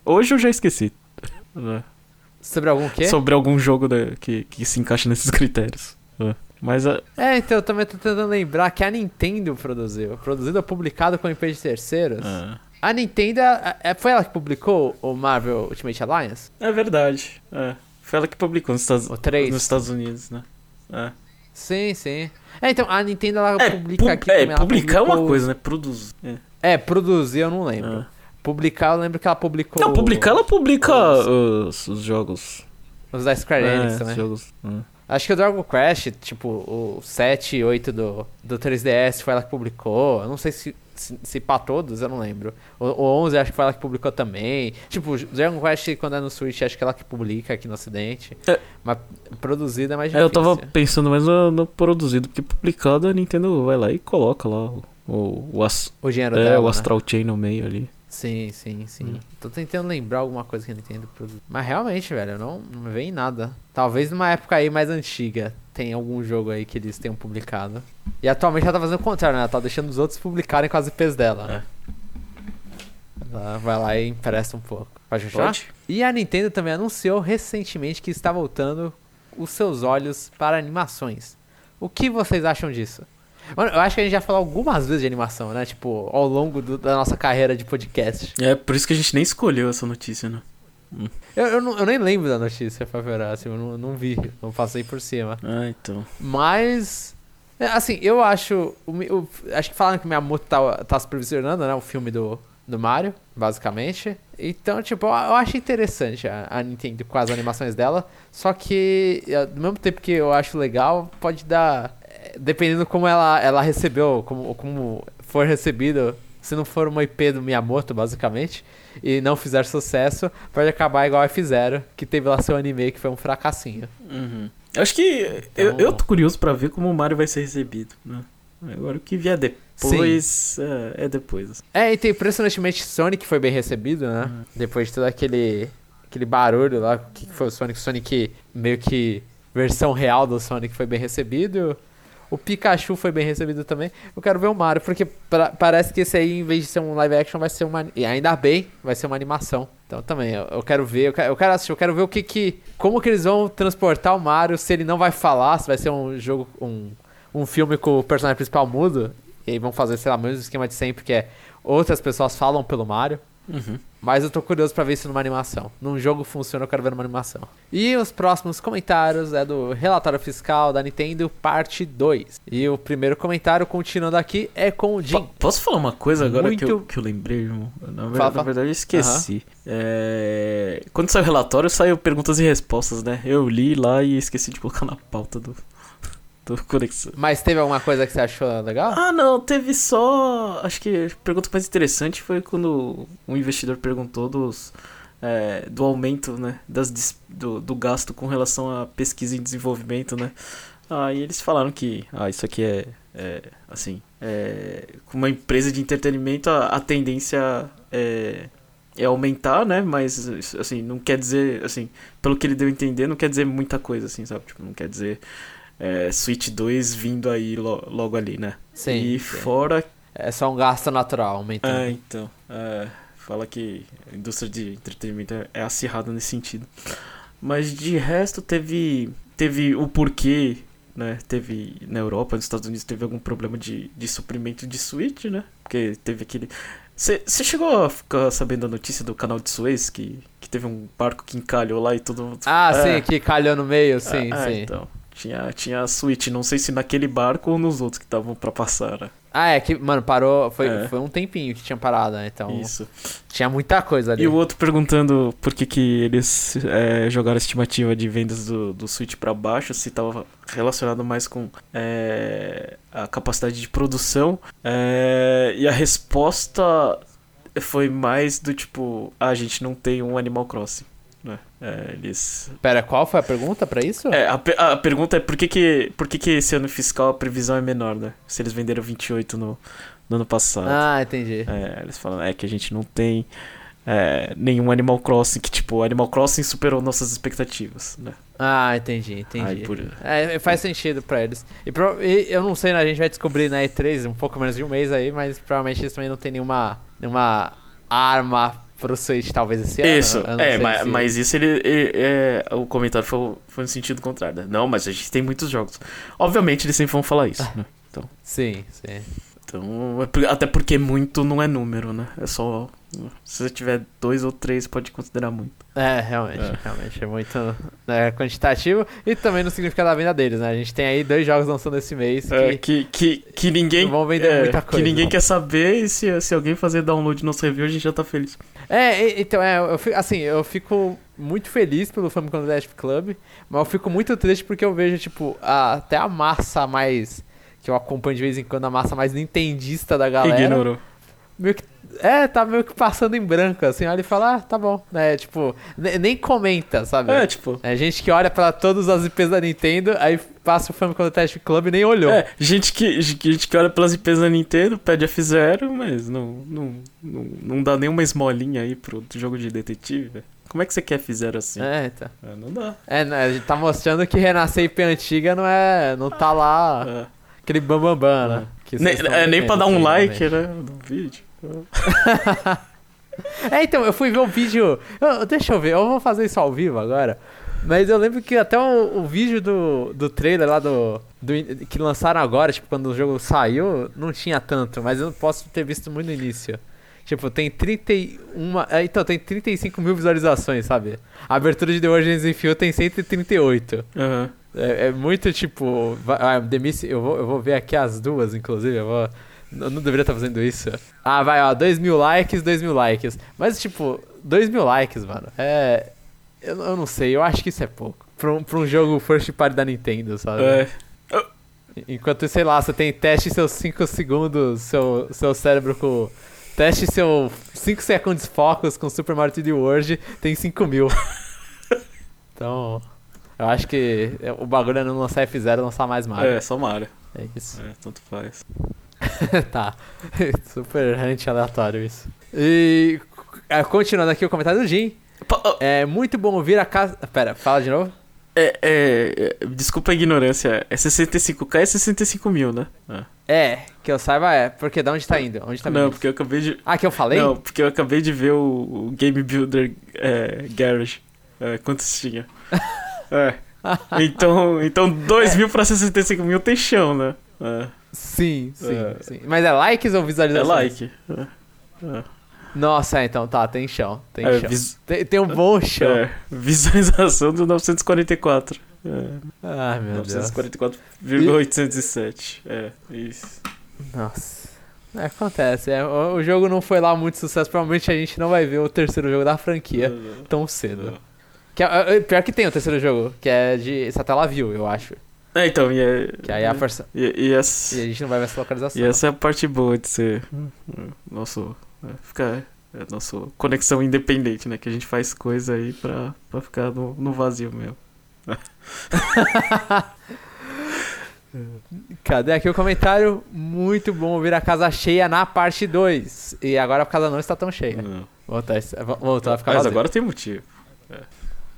hoje eu já esqueci. né? Sobre algum quê? Sobre algum jogo da- que, que se encaixa nesses critérios. é. Mas a- É, então eu também tô tentando lembrar que a Nintendo produziu. Produzido ou publicado com empresa de terceiros. é. A Nintendo, é- é- foi ela que publicou o Marvel Ultimate Alliance? É verdade. É. Foi ela que publicou nos Estados, O 3? nos Estados Unidos, né? É. Sim, sim. É, então, a Nintendo, ela É, publica pu- aqui é, publicar é uma publicou- coisa, né? Produzir. É. É, produzir eu não lembro. É. Publicar, eu lembro que ela publicou... Não, publicar ela publica os- os, os jogos. Os da Square É, Enix os também. jogos. é. Acho que o Dragon Quest, tipo, o 7 e 8 do, do 3DS foi ela que publicou. Eu não sei se, se, se todos, eu não lembro. O, o 11 acho que foi ela que publicou também. Tipo, Dragon Quest, quando é no Switch, acho que é ela que publica aqui no ocidente. É. Mas produzida é mais É, difícil. eu tava pensando mais no, no produzido, porque publicado a Nintendo vai lá e coloca lá o, o, o, as- O dinheiro é, dela, o né? Astral Chain no meio ali. Sim, sim, sim. Hum. Tô tentando lembrar alguma coisa que a Nintendo produziu. Mas realmente, velho, não, não vem nada. Talvez numa época aí mais antiga tenha algum jogo aí que eles tenham publicado. E atualmente ela tá fazendo o contrário, né? Ela tá deixando os outros publicarem com as IPs dela. né? Ela vai lá e empresta um pouco. Pode fechar? Pode? E a Nintendo também anunciou recentemente que está voltando os seus olhos para animações. O que vocês acham disso? Mano, eu acho que a gente já falou algumas vezes de animação, né? Tipo, ao longo do- da nossa carreira de podcast. É, por isso que a gente nem escolheu essa notícia, né? Eu, eu, não- eu nem lembro da notícia, pra ver, assim, eu não, não vi, não passei por cima. Ah, então. Mas, é, assim, eu acho, o acho que falaram que Miyamoto tá, tá supervisionando, né, o filme do, do Mario, basicamente. Então, tipo, eu, eu acho interessante a, a Nintendo com as animações dela, só que, é, do mesmo tempo que eu acho legal, pode dar, é, dependendo como ela, ela recebeu, como, como for recebido, se não for uma IP do Miyamoto, basicamente, e não fizer sucesso, pode acabar igual a F0, que teve lá seu anime que foi um fracassinho. Uhum. Eu acho que. eu, Então- eu tô curioso pra ver como o Mario vai ser recebido, né? Agora o que vier depois é, é depois. É, então impressionantemente Sonic foi bem recebido, né? Uhum. Depois de todo aquele, aquele barulho lá, o que que foi o Sonic? Sonic meio que versão real do Sonic foi bem recebido. O Pikachu foi bem recebido também. Eu quero ver o Mario, porque pra- parece que esse aí, em vez de ser um live action, vai ser uma. E ainda bem, vai ser uma animação. Então também, eu, eu quero ver, eu quero, eu quero assistir, eu quero ver o que que. Como que eles vão transportar o Mario, se ele não vai falar, se vai ser um jogo. um, um filme com o personagem principal mudo. E aí vão fazer, sei lá, o mesmo esquema de sempre, que é outras pessoas falam pelo Mario. Uhum. Mas eu tô curioso pra ver isso numa animação. Num jogo funciona, eu quero ver numa animação. E os próximos comentários é do relatório fiscal da Nintendo, parte 2. E o primeiro comentário, continuando aqui, é com o Jim. Po- Posso falar uma coisa agora que, eu, Muito- que eu lembrei, irmão? Na, ver- na verdade, eu esqueci. É, Quando saiu o relatório, saiu perguntas e respostas, né? Eu li lá e esqueci de colocar na pauta do, do Conexão. Mas teve alguma coisa que você achou legal? Ah, não, teve só. Acho que a pergunta mais interessante foi quando um investidor perguntou dos. é, do aumento, né? Das, do, do gasto com relação à pesquisa e desenvolvimento, né? Aí eles falaram que. Ah, isso aqui é. é, assim. É, com uma empresa de entretenimento, a, a tendência é, é aumentar, né? Mas, assim, não quer dizer. Assim, pelo que ele deu a entender, não quer dizer muita coisa, assim, sabe? Tipo, não quer dizer. É, Switch 2 vindo aí lo- logo ali, né? Sim. E sim. fora. É só um gasto natural, aumentando. É, então. é, fala que a indústria de entretenimento é, é acirrada nesse sentido. Mas de resto teve. Teve o porquê, né? Teve na Europa, nos Estados Unidos, teve algum problema de, de suprimento de Switch, né? Porque teve aquele. Você chegou a ficar sabendo a notícia do canal de Suez que, que teve um barco que encalhou lá e mundo. Ah, É. sim, que calhou no meio, sim, Ah, sim. Então, tinha, tinha a Switch, não sei se naquele barco ou nos outros que estavam pra passar, né? Ah, é que, mano, parou. Foi, É. foi um tempinho que tinha parado, né? Então Isso. tinha muita coisa ali. E o outro perguntando por que, que eles é, jogaram a estimativa de vendas do, do Switch pra baixo, se estava relacionado mais com é, a capacidade de produção. É, e a resposta foi mais do tipo: ah, a gente não tem um Animal Crossing. Né? É, eles. Pera, qual foi a pergunta pra isso? É, a, a pergunta é por que, que, por que, que esse ano fiscal a previsão é menor, né? Se eles venderam 28 no, no ano passado. Ah, entendi. É, eles falam, é que a gente não tem é, nenhum Animal Crossing que, tipo, Animal Crossing superou nossas expectativas, né? Ah, entendi, entendi. Aí, por- É, faz sentido pra eles. E, pro- e eu não sei, né? A gente vai descobrir na E3 um pouco menos de um mês aí, mas provavelmente eles também não tem nenhuma, nenhuma arma Switch, talvez esse ano. Isso, é, mas, se- mas isso ele, ele- é, o comentário foi, foi no sentido contrário. né? Não, mas a gente tem muitos jogos. Obviamente eles sempre vão falar isso, né? Sim, sim. Então, é até porque muito não é número, né? É só. Se você tiver dois ou três, pode considerar muito. É, realmente, É. realmente. É muito né, quantitativo e também no significado da venda deles, né? A gente tem aí dois jogos lançando esse mês que. É, que, que, que ninguém. Vão vender é, muita Que coisa, ninguém não. quer saber e se, se alguém fazer download no nosso review, a gente já tá feliz. É, então, é, eu fico, assim, eu fico muito feliz pelo Famicom Detective Club, mas eu fico muito triste porque eu vejo, tipo, a- até a massa mais. que eu acompanho de vez em quando, a massa mais nintendista da galera. Ignorou. Meio que. É, tá meio que passando em branco, assim, olha e fala, ah, tá bom. né tipo, ne- nem comenta, sabe? É, tipo. É gente que olha pra todas as IPs da Nintendo, aí passa o Famicom Detective Club e nem olhou. É, gente que, gente que olha pelas IPs da Nintendo, pede F0, mas não, não, não, não dá nenhuma esmolinha aí pro jogo de detetive, velho. Como é que você quer F0 assim? É, então. É, não dá. É, né, a gente tá mostrando que renascer IP antiga não é. não tá lá É. aquele bambambam, bam, bam, né? Que Nem, é, nem pra dar um like, né? No vídeo. É, então, eu fui ver um vídeo. eu- deixa eu ver, eu vou fazer isso ao vivo agora. Mas eu lembro que até o, o vídeo do, do trailer lá do, do que lançaram agora, tipo, quando o jogo saiu, não tinha tanto, mas eu posso ter visto muito no início. Tipo, tem 31. é, Então, tem 35 mil visualizações, sabe? A abertura de The Origins Infield tem 138. Aham. É, é muito tipo. Ah, The Miss, eu, vou, eu vou ver aqui as duas, inclusive. Eu, vou, eu não deveria estar fazendo isso. Ah, vai, ó. 2 mil likes, 2 mil likes. Mas, tipo, 2 mil likes, mano. É. Eu, eu não sei, eu acho que isso é pouco. Pra um, pra um jogo first party da Nintendo, sabe? É. Enquanto, sei lá, você tem teste seus 5 segundos, seu, seu cérebro com. Teste seu 5 segundos focus com Super Mario 3D World, tem 5 mil. então. Eu acho que o bagulho é não lançar F0 lançar mais Mario. É, só Mario. É isso. É, tanto faz. tá. Super rant aleatório isso. E. é, Continuando aqui o comentário do Jim. Ó, É muito bom ouvir a casa. Pera, fala de novo. É, é, é, desculpa a ignorância. É 65k é 65 mil, né? É. É, que eu saiba é. Porque da onde tá indo? Onde tá Não, porque eu acabei de. Ah, que eu falei? Não, porque eu acabei de ver o, o Game Builder é, Garage. É, quantos tinha? É. Então, então 2 mil pra 65 mil tem chão, né? É, Sim, sim, É. sim. Mas é likes ou é visualizações? like. É, é. Nossa, é, então tá, tem chão. Tem É, chão. vis- Tem, tem um bom chão. é, visualização do 944. É, Ai, meu Deus. 944,807. É, isso. Nossa. É, acontece. É, o, o jogo não foi lá muito sucesso. Provavelmente a gente não vai ver o terceiro jogo da franquia tão cedo. Que é- é- pior que tem o terceiro jogo, que é de Satellaview, eu acho. É, então, e, é, Que aí é a força. e, e essa, E a gente não vai ver essa localização. e essa é a parte boa de ser é, nosso. É, ficar. É, nosso conexão independente, né? Que a gente faz coisa aí pra, pra ficar no, no vazio mesmo. Cadê aqui o comentário? Muito bom ouvir a casa cheia na parte 2. E agora a casa não está tão cheia. Não. Voltou, voltou a ficar Mas vazia. agora tem motivo.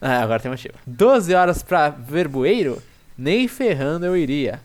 É, agora tem motivo. 12 horas pra verboeiro? Nem ferrando eu iria.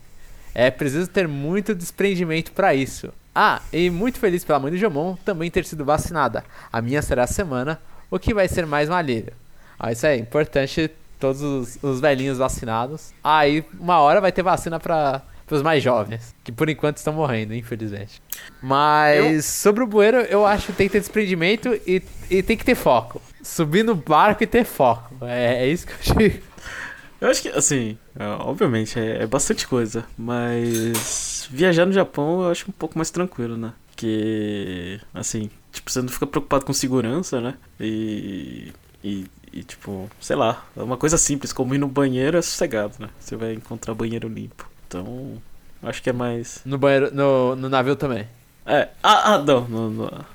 É preciso ter muito desprendimento pra isso. Ah, e muito feliz pela mãe do Jomon também ter sido vacinada. A minha será a semana, o que vai ser mais malheiro. Ah, isso é importante, todos os, os velhinhos vacinados. Aí, uma hora vai ter vacina pra, pros mais jovens, que por enquanto estão morrendo, infelizmente. Mas, sobre o bueiro, eu acho que tem que ter desprendimento e, e tem que ter foco. Subir no barco e ter foco. É, é isso que eu digo. Eu acho que, assim, é, obviamente, é, é bastante coisa, mas viajar no Japão eu acho um pouco mais tranquilo, né? Porque, assim, tipo, você não fica preocupado com segurança, né? E, e, e, tipo, sei lá, é uma coisa simples, como ir no banheiro é sossegado, né? Você vai encontrar banheiro limpo. Então, acho que é mais. No banheiro, no, no navio também. É, ah, ah não, no, no-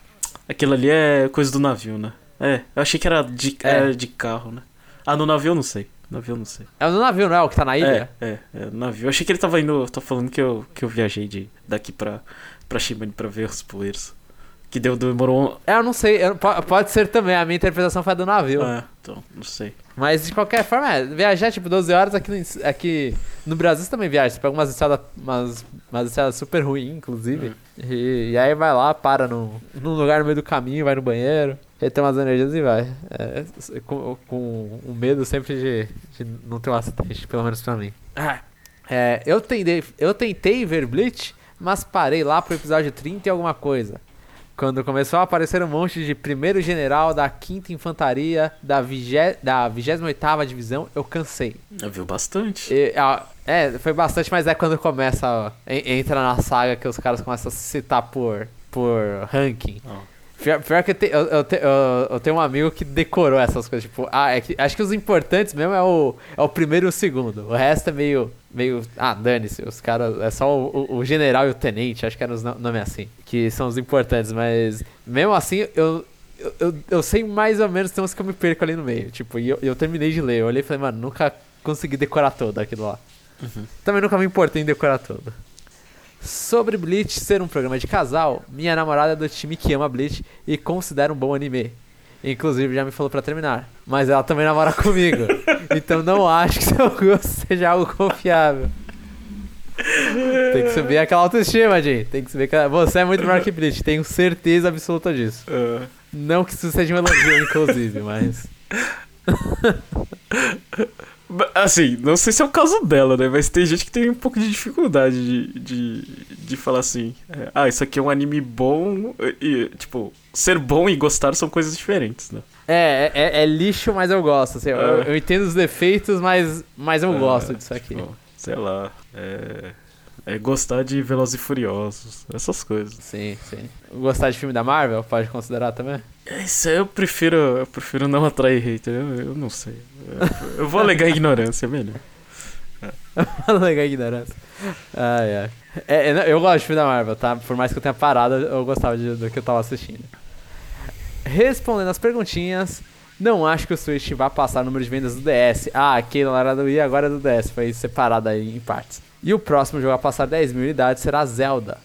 aquilo ali é coisa do navio, né? É, eu achei que era de, É. era de carro, né? Ah, no navio eu não sei. No navio não sei. É no navio, não é o que tá na ilha? É, é, é, navio. Eu achei que ele tava indo. Tô falando que eu, que eu viajei de, daqui pra, pra Shimane pra ver os poeiros. Que deu, demorou. É, eu não sei, eu- po- pode ser também, a minha interpretação foi a do navio. Ah, então, não sei. Mas de qualquer forma, é, viajar tipo 12 horas aqui no, aqui no Brasil você também viaja. Você pega umas estradas, umas, umas estradas super ruins, inclusive. E, e aí vai lá, para num, num lugar no meio do caminho, vai no banheiro, retoma umas energias e vai. É, com, com o medo sempre de, de não ter um acidente, pelo menos pra mim. Ah, É, eu, tentei, eu tentei ver Bleach, mas parei lá pro episódio 30 e alguma coisa. Quando começou a aparecer um monte de primeiro general da 5 Infantaria da, vigé, da 28ª Divisão, eu cansei. viu bastante. E, ah, é, foi bastante, mas é quando começa, ó, entra na saga que os caras começam a se citar por, por ranking. Ó. Pior, pior que eu, te- eu, eu te- eu- tenho um amigo que decorou essas coisas. Tipo, ah, é que, acho que os importantes mesmo é o, é o primeiro e o segundo. O resto é meio. meio ah, dane-se. Os caras. É só o, o- o general e o tenente, acho que eram os no- nomes assim. Que são os importantes. Mas mesmo assim, eu. Eu, eu, eu sei mais ou menos, tem uns que eu me perco ali no meio. Tipo, e eu, eu terminei de ler. Eu olhei e falei, mano, nunca consegui decorar todo aquilo lá. Também nunca me importei em decorar todo. Sobre Bleach ser um programa de casal, minha namorada é do time que ama Bleach e considera um bom anime. Inclusive já me falou pra terminar. Mas ela também namora comigo. então não acho que seu gosto seja algo confiável. Tem que subir aquela autoestima, gente. Tem que subir aquela... Você é muito melhor que Bleach, tenho certeza absoluta disso. Ah, Não que isso seja um elogio, inclusive, mas. assim, não sei se é o caso dela, né? Mas tem gente que tem um pouco de dificuldade de, de, de falar assim: é, ah, isso aqui é um anime bom. E, tipo, ser bom e gostar são coisas diferentes, né? É, é, é lixo, mas eu gosto. assim, eu, É. eu entendo os defeitos, mas, mas eu É, gosto disso aqui. Tipo, sei lá. É, é gostar de Velozes e Furiosos, essas coisas. Sim, sim. Gostar de filme da Marvel, pode considerar também? Isso aí eu prefiro, eu prefiro não atrair hater, eu, eu não sei. Eu, eu vou alegar ignorância, é melhor. Legal a ignorância. Ai, ai. É, é, eu gosto de filme da Marvel, tá? Por mais que eu tenha parado, eu gostava de- do que eu tava assistindo. Respondendo as perguntinhas, não acho que o Switch vá passar o número de vendas do DS. Ah, aquele lá era do Wii, agora é do DS. Foi separado aí em partes. E o próximo jogo a passar 10 mil unidades será Zelda.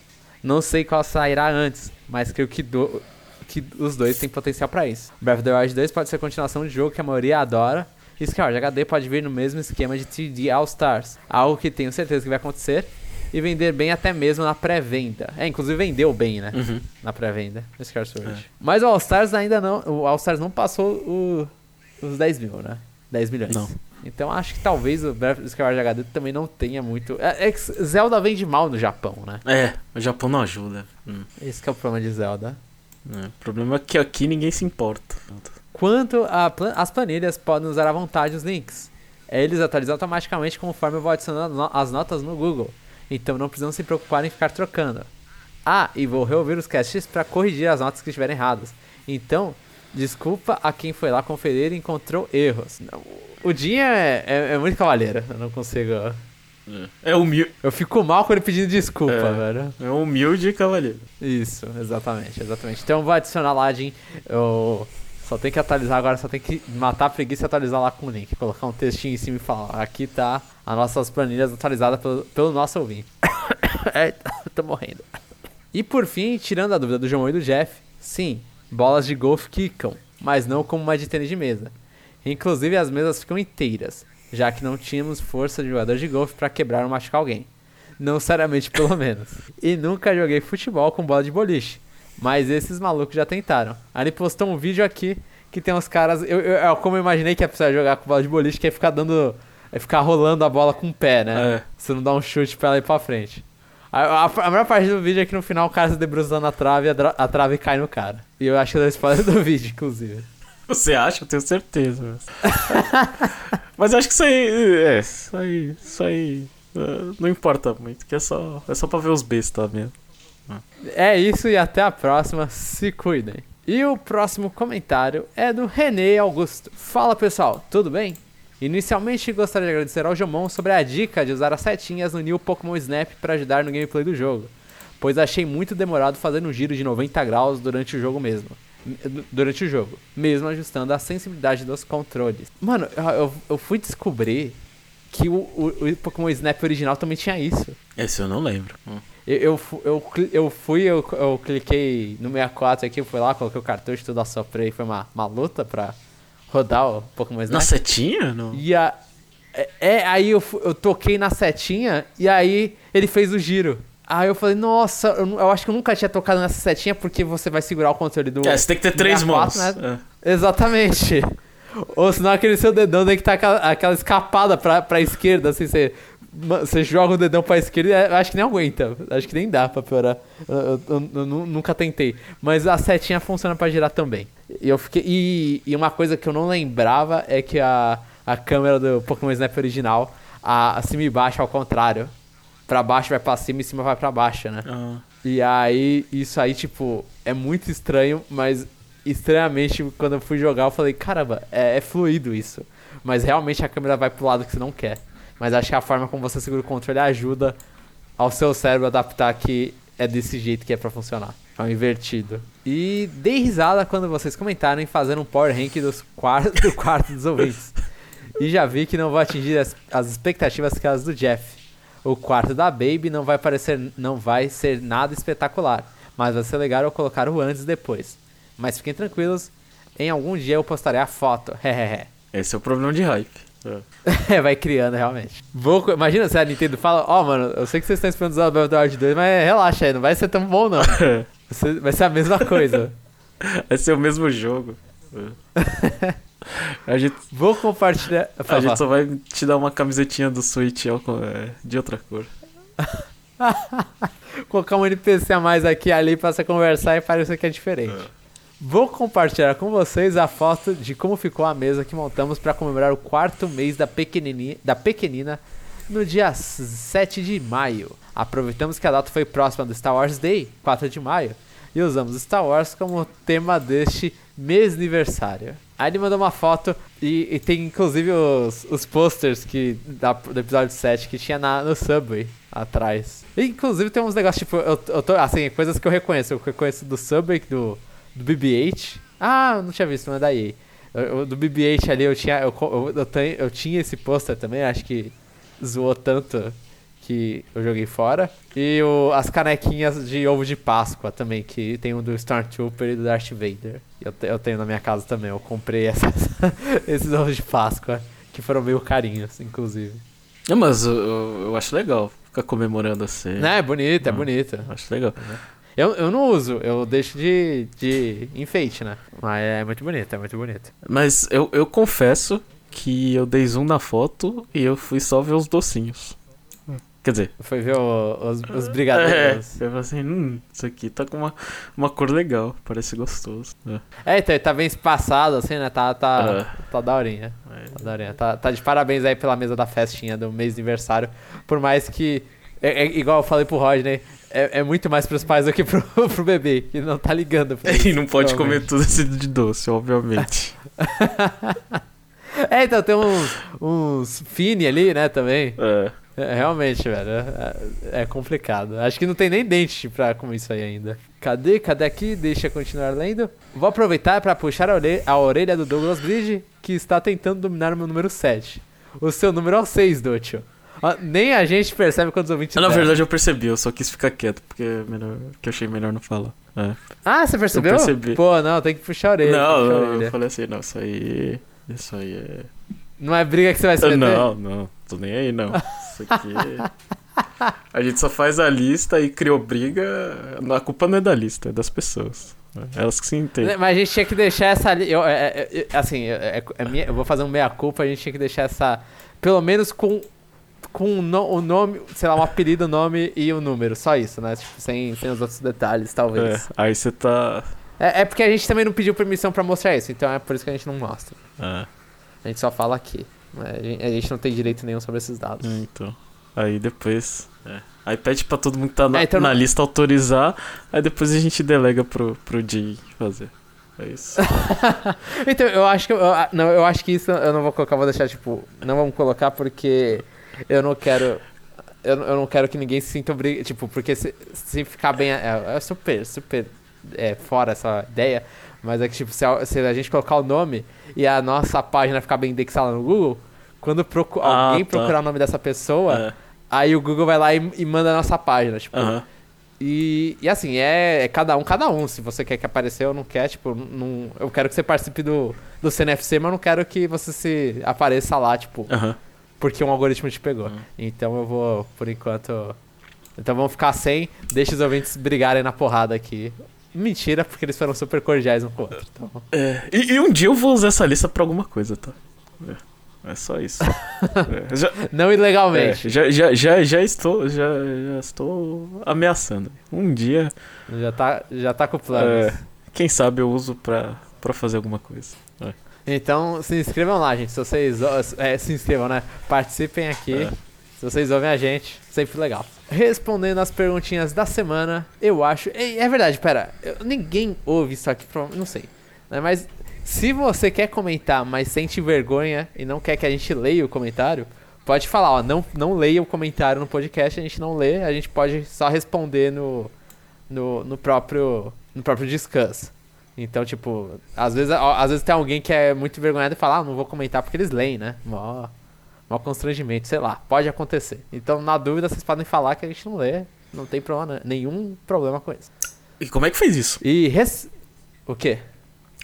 Não sei qual sairá antes, mas creio que, do- que os dois têm potencial pra isso. Breath of the Wild 2 pode ser a continuação de jogo que a maioria adora. E Skyward HD pode vir no mesmo esquema de 3D All Stars, algo que tenho certeza que vai acontecer e vender bem até mesmo na pré-venda. É, inclusive vendeu bem, né? Uhum. Na pré-venda, no Skyward Sword. É. Mas o All Stars ainda não, o All Stars não passou o- os 10 mil, né? 10 milhões. Não. Então acho que talvez o Breath of the Skyward HD também não tenha muito. É, é Zelda vende mal no Japão, né? É, o Japão não ajuda. Hum, Esse que é o problema de Zelda. é. O problema é que aqui ninguém se importa. Quanto às planilhas, podem usar à vontade os links. Eles atualizam automaticamente conforme eu vou adicionando no- as notas no Google. Então não precisam se preocupar em ficar trocando. Ah, e vou reouvir os casts para corrigir as notas que estiverem erradas. Então, desculpa a quem foi lá conferir e encontrou erros. O Dinho é, é, é muito cavaleiro. Eu não consigo. É humilde, Eu fico mal com ele pedindo desculpa, É. velho. é humilde cavaleiro. Isso, exatamente, exatamente. Então vou adicionar lá, Jim. Eu só tenho que atualizar agora, só tenho que matar a preguiça e atualizar lá com o link. Colocar um textinho em cima e falar, aqui tá as nossas planilhas atualizadas pelo, pelo nosso ouvinte. é, tô morrendo. E por fim, tirando a dúvida do João e do Jeff, sim, bolas de golfe quicam, mas não como uma de tênis de mesa. Inclusive as mesas ficam inteiras, já que não tínhamos força de jogador de golfe para quebrar ou machucar alguém. Não seriamente, pelo menos. E nunca joguei futebol com bola de boliche. Mas esses malucos já tentaram. Aí ele postou um vídeo aqui que tem uns caras. Eu, eu- eu- como eu imaginei que ia jogar com bola de boliche, que é ficar dando. É ficar rolando a bola com o pé, né? É. Você não dá um chute pra ela ir pra frente. A, a, a maior parte do vídeo é que no final o cara se debruça na trave e a, a trave cai no cara. E eu acho que deu spoiler do vídeo, inclusive. Você acha? Eu tenho certeza. Mas, mas acho que isso aí. É, isso aí. Isso aí. é, não importa muito, que é só, é só pra ver os bestas mesmo. É isso e até a próxima. Se cuidem. E o próximo comentário é do René Augusto. Fala pessoal, tudo bem? Inicialmente gostaria de agradecer ao Jomon sobre a dica de usar as setinhas no New Pokémon Snap para ajudar no gameplay do jogo, pois achei muito demorado fazer um giro de 90 graus durante o jogo mesmo. Durante o jogo, mesmo ajustando a sensibilidade dos controles. Mano, eu, eu- fui descobrir que o, o- o Pokémon Snap original também tinha isso. Esse eu não lembro. Hum. Eu, eu, eu, eu fui, eu, eu cliquei no 64 aqui, fui lá, coloquei o cartucho, tudo assoprei, foi uma, uma luta pra rodar o Pokémon Snap. Na setinha? Não. E a, é, é, aí eu, eu toquei na setinha e aí ele fez o giro. Aí eu falei, nossa, eu, eu acho que eu nunca tinha tocado nessa setinha porque você vai segurar o controle do. É, você tem que ter três 64, mãos. né? É. Exatamente. Ou senão aquele seu dedão tem que estar aquela, aquela escapada pra, pra esquerda, assim, você, você joga o dedão pra esquerda e eu acho que nem aguenta. Acho que nem dá pra piorar. Eu, eu- eu- eu nu- nunca tentei. Mas a setinha funciona pra girar também. E, eu fiquei, e, e uma coisa que eu não lembrava é que a, a câmera do Pokémon Snap original, a, a cima e baixo ao contrário. Pra baixo vai pra cima e cima vai pra baixo, né? Ah. E aí, isso aí, tipo, é muito estranho, mas estranhamente, quando eu fui jogar, eu falei, caramba, é, é fluido isso. Mas realmente a câmera vai pro lado que você não quer. Mas acho que a forma como você segura o controle ajuda ao seu cérebro adaptar que é desse jeito que é pra funcionar. É um invertido. E dei risada quando vocês comentaram em fazer um power rank dos quar do quarto dos ouvintes. E já vi que não vou atingir as, as expectativas que as do Jeff. O quarto da Baby não vai parecer, não vai ser nada espetacular, mas vai ser legal eu colocar o antes e depois. Mas fiquem tranquilos, em algum dia eu postarei a foto. Esse é o problema de hype. É. É, vai criando realmente. Vou, imagina se a Nintendo fala, ó, mano, eu sei que vocês estão esperando usar o Wild 2, mas relaxa aí, não vai ser tão bom não. Vai ser, a mesma coisa. Vai ser o mesmo jogo. É. A gente, Vou compartilhar. a Fala, gente só vai te dar uma camisetinha do Switch é, de outra cor. colocar um NPC a mais aqui e ali pra você conversar e parecer que é diferente. Vou compartilhar com vocês a foto de como ficou a mesa que montamos para comemorar o quarto mês da, da pequenina no dia 7 de maio. Aproveitamos que a data foi próxima do Star Wars Day, 4 de maio, e usamos Star Wars como tema deste mês aniversário. Aí ele mandou uma foto e, e tem inclusive os, os posters que, da, do episódio 7 que tinha na, no Subway atrás. E, inclusive tem uns negócios, tipo, eu, eu tô, assim, coisas que eu reconheço. Eu reconheço do Subway, do, do BB-8. Ah, não tinha visto, não é da EA. Eu- do BB-8 ali eu tinha, eu, eu, eu, tenho- eu tinha esse pôster também, acho que zoou tanto que eu joguei fora. E o, as canequinhas de ovo de Páscoa também, que tem um do Stormtrooper e do Darth Vader. Eu, eu tenho na minha casa também, eu comprei essas, esses ovos de Páscoa, que foram meio carinhos, inclusive. Não, mas eu, eu- acho legal ficar comemorando assim. Não, é bonito, é Ah. bonito. Acho legal. Eu, eu não uso, eu deixo de, de enfeite, né? Mas é muito bonito, é muito bonito. Mas eu, eu confesso que eu dei zoom na foto e eu fui só ver os docinhos. Quer dizer, Foi ver o- os, os é, brigadeiros. eu falei assim, hum, isso aqui tá com uma, uma cor legal, parece gostoso. É. É, então, tá bem espaçado, assim, né? Tá, tá, Ah. tá daorinha. É. Tá daorinha. Tá, tá de parabéns aí pela mesa da festinha do mês de aniversário. Por mais que, é, é igual eu falei pro Rodney, é, é muito mais pros pais do que pro, pro bebê, que não tá ligando. isso, E não pode comer tudo esse de doce, obviamente. É, então tem uns, uns Fini ali, né, também. É. É, realmente, velho, é, é complicado. Acho que não tem nem dente pra comer isso aí ainda. Cadê? Cadê aqui? Deixa eu continuar lendo. Vou aproveitar pra puxar a, orelha, a orelha do Douglas Bridge, que está tentando dominar o meu número 7. O seu número é o 6, Dutio. Nem a gente percebe quantos ouvintes Na verdade eu percebi, eu só quis ficar quieto, porque é melhor, que eu achei melhor não falar. É. Ah, você percebeu? Eu percebi. Pô, não, tem que puxar a orelha. Não, puxar a eu, orelha. eu falei assim, não, isso aí. Isso aí é. Não é briga que você vai se meter? Não, não, tô nem aí não. Isso aqui. A gente só faz a lista e criou briga. A culpa não é da lista, é das pessoas. Elas que se entendem. Mas a gente tinha que deixar essa. Eu, é- é- é- assim, é- é minha- eu vou fazer um meia-culpa, a gente tinha que deixar essa. Pelo menos com. Com o no- o nome, sei lá, um apelido, nome e o número. Só isso, né? Tipo, sem, sem os outros detalhes, talvez. É, aí você tá. É, é porque a gente também não pediu permissão pra mostrar isso, então é por isso que a gente não mostra. É, A gente só fala aqui. né? A gente, não tem direito nenhum sobre esses dados. é, então. Aí depois. É. Aí pede pra todo mundo que tá na, É, então na lista autorizar. Aí depois a gente delega pro, pro Jay fazer. É isso. Então, eu acho que. Eu- não, eu acho que isso eu não vou colocar, vou deixar, tipo. Não vamos colocar porque eu não quero. Eu, eu não quero que ninguém se sinta obrigado. Tipo, porque se, se ficar bem. É, é super, super é, fora essa ideia. Mas é que, tipo, se a, se a gente colocar o nome e a nossa página ficar bem indexada no Google, quando procu- Ah, alguém tá. procurar o nome dessa pessoa, É. Aí o Google vai lá e, e manda a nossa página, tipo. E, e assim, é, é cada um, cada um. Se você quer que apareça ou não quer, tipo, não, eu quero que você participe do, do CNFC, mas não quero que você se apareça lá, tipo, Aham. Porque um algoritmo te pegou. Então eu vou, por enquanto. Então vamos ficar sem, deixa os ouvintes brigarem na porrada aqui. Mentira, porque eles foram super cordiais um com o outro. Então, É, e, e um dia eu vou usar essa lista pra alguma coisa, tá? É, é só isso. É, já, não é, ilegalmente. já, já, já, já estou, já, já estou ameaçando. Um dia, Já, tá, já tá com planos. é, quem sabe eu uso pra, pra fazer alguma coisa. É. Então se inscrevam lá, gente. Se vocês. é, se inscrevam, né? Participem aqui. É. Se vocês ouvem a gente, sempre legal. Respondendo as perguntinhas da semana, eu acho. É, verdade, pera. ninguém ouve isso aqui, não sei. né, Mas se você quer comentar, mas sente vergonha e não quer que a gente leia o comentário, pode falar, ó. Não, não leia o comentário no podcast, a gente não lê, a gente pode só responder no, no, no próprio. No próprio Discuss. Então, tipo, às vezes, às vezes tem alguém que é muito envergonhado e fala, ah, não vou comentar porque eles leem, né? Mó, mó constrangimento, sei lá, pode acontecer. Então, na dúvida, vocês podem falar que a gente não lê, não tem problema, né? nenhum problema com isso. E como é que fez isso? E res... O quê?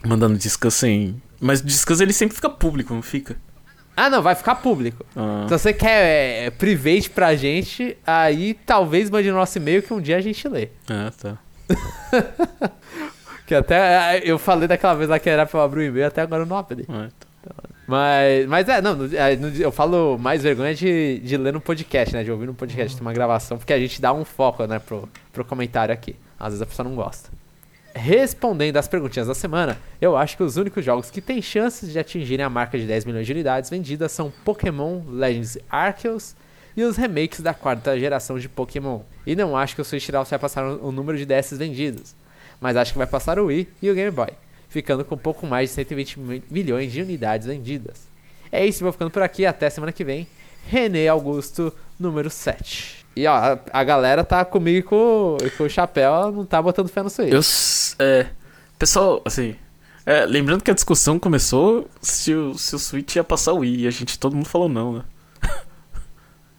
Mandando descanso sem. Mas descanso ele sempre fica público, não fica? Ah, não, vai ficar público. Ah, Se você quer é, private pra gente, aí talvez mande no nosso e-mail que um dia a gente lê. ah, tá. Que até é, eu falei daquela vez lá que era pra eu abrir o e-mail, até agora eu não abri. Tá. Mas, mas é, não, é, no- eu falo mais vergonha de, de ler no podcast, né? De ouvir no podcast, de uma gravação, porque a gente dá um foco, né, pro, pro comentário aqui. Às vezes a pessoa não gosta. Respondendo às perguntinhas da semana, eu acho que os únicos jogos que têm chances de atingirem a marca de 10 milhões de unidades vendidas são Pokémon Legends Arceus e os remakes da quarta geração de Pokémon. E não acho que o Switch Lite vai passar o o número de DS vendidos, mas acho que vai passar o Wii e o Game Boy, ficando com pouco mais de 120 mi- milhões de unidades vendidas. É isso, vou ficando por aqui, até semana que vem. René Augusto, número 7. E ó, a, a galera tá comigo e com, com o chapéu, não tá botando fé no Switch. Eu. É. Pessoal, assim. é, lembrando que a discussão começou se o, se o Switch ia passar o Wii e a gente, todo mundo falou não, né?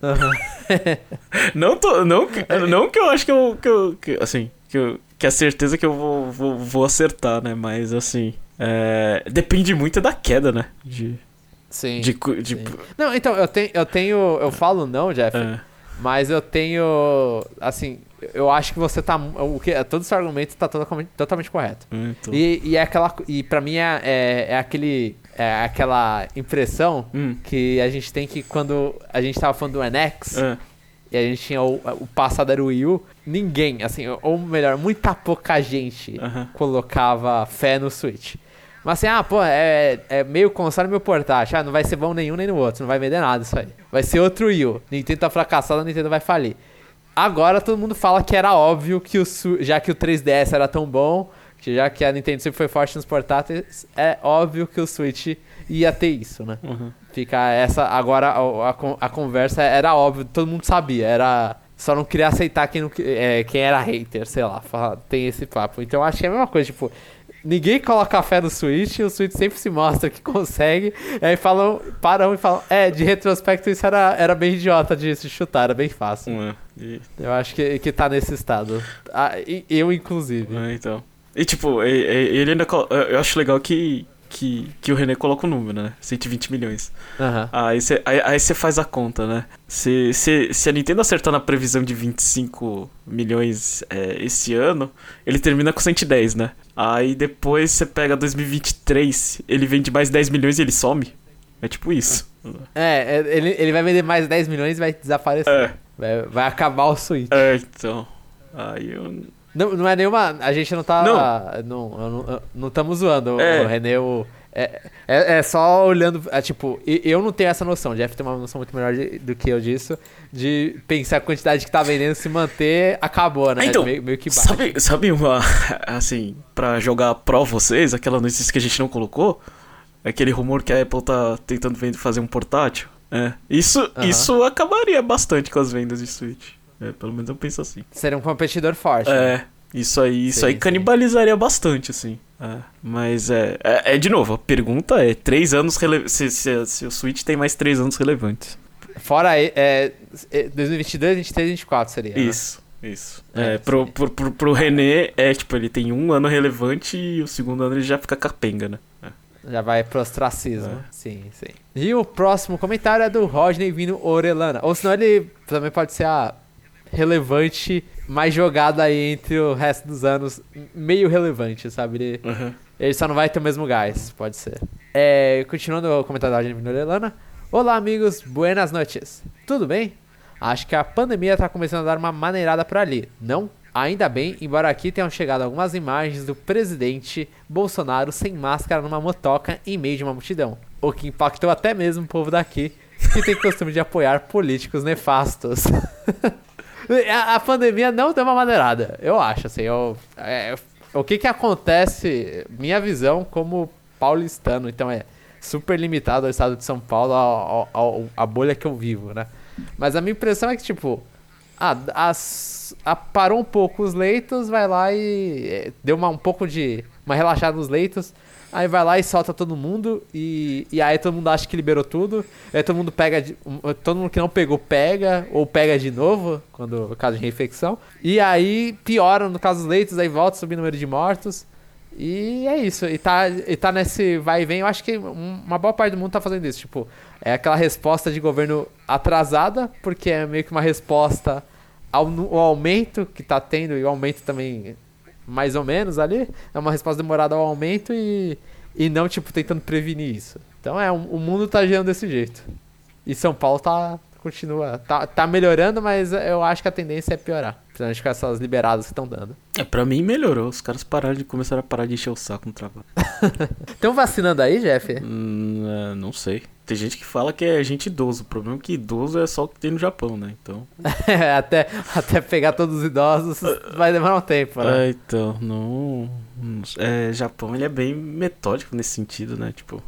Aham. Não, tô, não, que- não que eu acho que eu. Que eu que, assim, que, eu, que é certeza que eu vou, vou, vou acertar, né? Mas assim. é, depende muito da queda, né? De. Sim. de, de, sim. Não, então, eu tenho, eu tenho. Eu falo não, Jeff, é, mas eu tenho. Assim, eu acho que você tá. O que, todo seu argumento tá totalmente, totalmente correto. então, E, e é aquela. E pra mim é, é, é aquele. É aquela impressão hum, que a gente tem que quando a gente tava falando do NX é, e a gente tinha o, o passado era o Wii U, ninguém, assim, ou melhor, muita pouca gente colocava fé no Switch. Mas assim, ah, pô, é, é meio console meio portátil. Ah, não vai ser bom nenhum nem no outro, não vai vender nada isso aí. Vai ser outro Wii U. Nintendo tá fracassado, a Nintendo vai falir. Agora todo mundo fala que era óbvio que o já que o 3DS era tão bom, que já que a Nintendo sempre foi forte nos portáteis, é óbvio que o Switch ia ter isso, né? uhum. Fica essa. Agora a, a, a conversa era óbvio, todo mundo sabia. Era. Só não queria aceitar quem, não, é, quem era hater, sei lá. tem esse papo. Então acho que é a mesma coisa, tipo. Ninguém coloca fé no Switch, o Switch sempre se mostra que consegue. Aí falam, param e falam, é, de retrospecto isso era, era bem idiota de se chutar, era bem fácil. é, e- Eu acho que, que tá nesse estado. Ah, eu, inclusive. É, então. E tipo, ele ainda. Eu acho legal que, que, que o René coloca o número, né? 120 milhões. Aham. Aí você aí, faz a conta, né? Se, se, se a Nintendo acertar na previsão de 25 milhões é, esse ano, ele termina com 110, né? Aí depois você pega 2023, ele vende mais 10 milhões e ele some. É tipo isso. É, é, ele, ele vai vender mais 10 milhões e vai desaparecer. É, Vai, vai acabar o Switch. é então. Aí eu. Não, não é nenhuma. A gente não tá. Não. Não, não, não estamos zoando, É. o René. O, é, é, é só olhando. É, tipo, eu não tenho essa noção. O Jeff tem uma noção muito melhor de- do que eu disso. De pensar a quantidade que tá vendendo, se manter, acabou, né? Então, meio, meio que baixa. Sabe, sabe uma. Assim, pra jogar pró vocês, aquela notícia que a gente não colocou? Aquele rumor que a Apple tá tentando fazer um portátil? É. Isso, Aham. isso acabaria bastante com as vendas de Switch. É, pelo menos eu penso assim. Seria um competidor forte. né? É. Isso aí, isso Sim, aí sim. canibalizaria bastante, assim. É, mas é, é. é, de novo, a pergunta é: três anos rele... se, se, se o Switch tem mais três anos relevantes. Fora é, é, 2022, 23, 24 seria. né? Isso, isso. É, É, pro, sim. pro, pro, pro René, é tipo, ele tem um ano relevante e o segundo ano ele já fica capenga, né? É. Já vai pro ostracismo. É. Sim, sim. E o próximo comentário é do Rodney Vino Orelana. Ou senão ele também pode ser a relevante, mais jogada aí entre o resto dos anos. Meio relevante, sabe? Ele, Uhum. ele só não vai ter o mesmo gás, pode ser. É, continuando o comentário da Vino Orelana. Olá, amigos. Buenas noches. Tudo bem? Acho que a pandemia tá começando a dar uma maneirada por ali, não? Ainda bem, embora aqui tenham chegado algumas imagens do presidente Bolsonaro sem máscara numa motoca em meio de uma multidão, o que impactou até mesmo o povo daqui, que tem costume de apoiar políticos nefastos. a, a pandemia não deu uma maneirada, eu acho, assim, eu, é, o que que acontece, minha visão como paulistano, então é super limitado ao estado de São Paulo, ao, ao- ao- bolha que eu vivo, né? Mas a minha impressão é que, tipo, ah, as, a- parou um pouco os leitos, vai lá e eh, deu uma, um pouco de uma relaxada nos leitos, aí vai lá e solta todo mundo, e, e aí todo mundo acha que liberou tudo, aí todo mundo pega, todo mundo que não pegou pega, ou pega de novo, quando caso de reinfecção, e aí piora no caso dos leitos, aí volta a subir o número de mortos, e é isso, e tá, e tá nesse vai e vem, eu acho que um- uma boa parte do mundo tá fazendo isso, tipo, é aquela resposta de governo atrasada, porque é meio que uma resposta ao, ao aumento que tá tendo, e o aumento também mais ou menos ali, é uma resposta demorada ao aumento e, e não, tipo, tentando prevenir isso. Então é, o mundo tá girando desse jeito. E São Paulo tá, continua, tá, tá melhorando, mas eu acho que a tendência é piorar, principalmente com essas liberadas que estão dando. É, pra mim melhorou. Os caras pararam de começaram a parar de encher o saco no trabalho. Estão vacinando aí, Jeff? Hum, é, não sei. Tem gente que fala que é gente idoso. O problema é que idoso é só o que tem no Japão, né? Então. até, até pegar todos os idosos vai demorar um tempo, né? É, então, não. não- É, Japão ele é bem metódico nesse sentido, né? Tipo,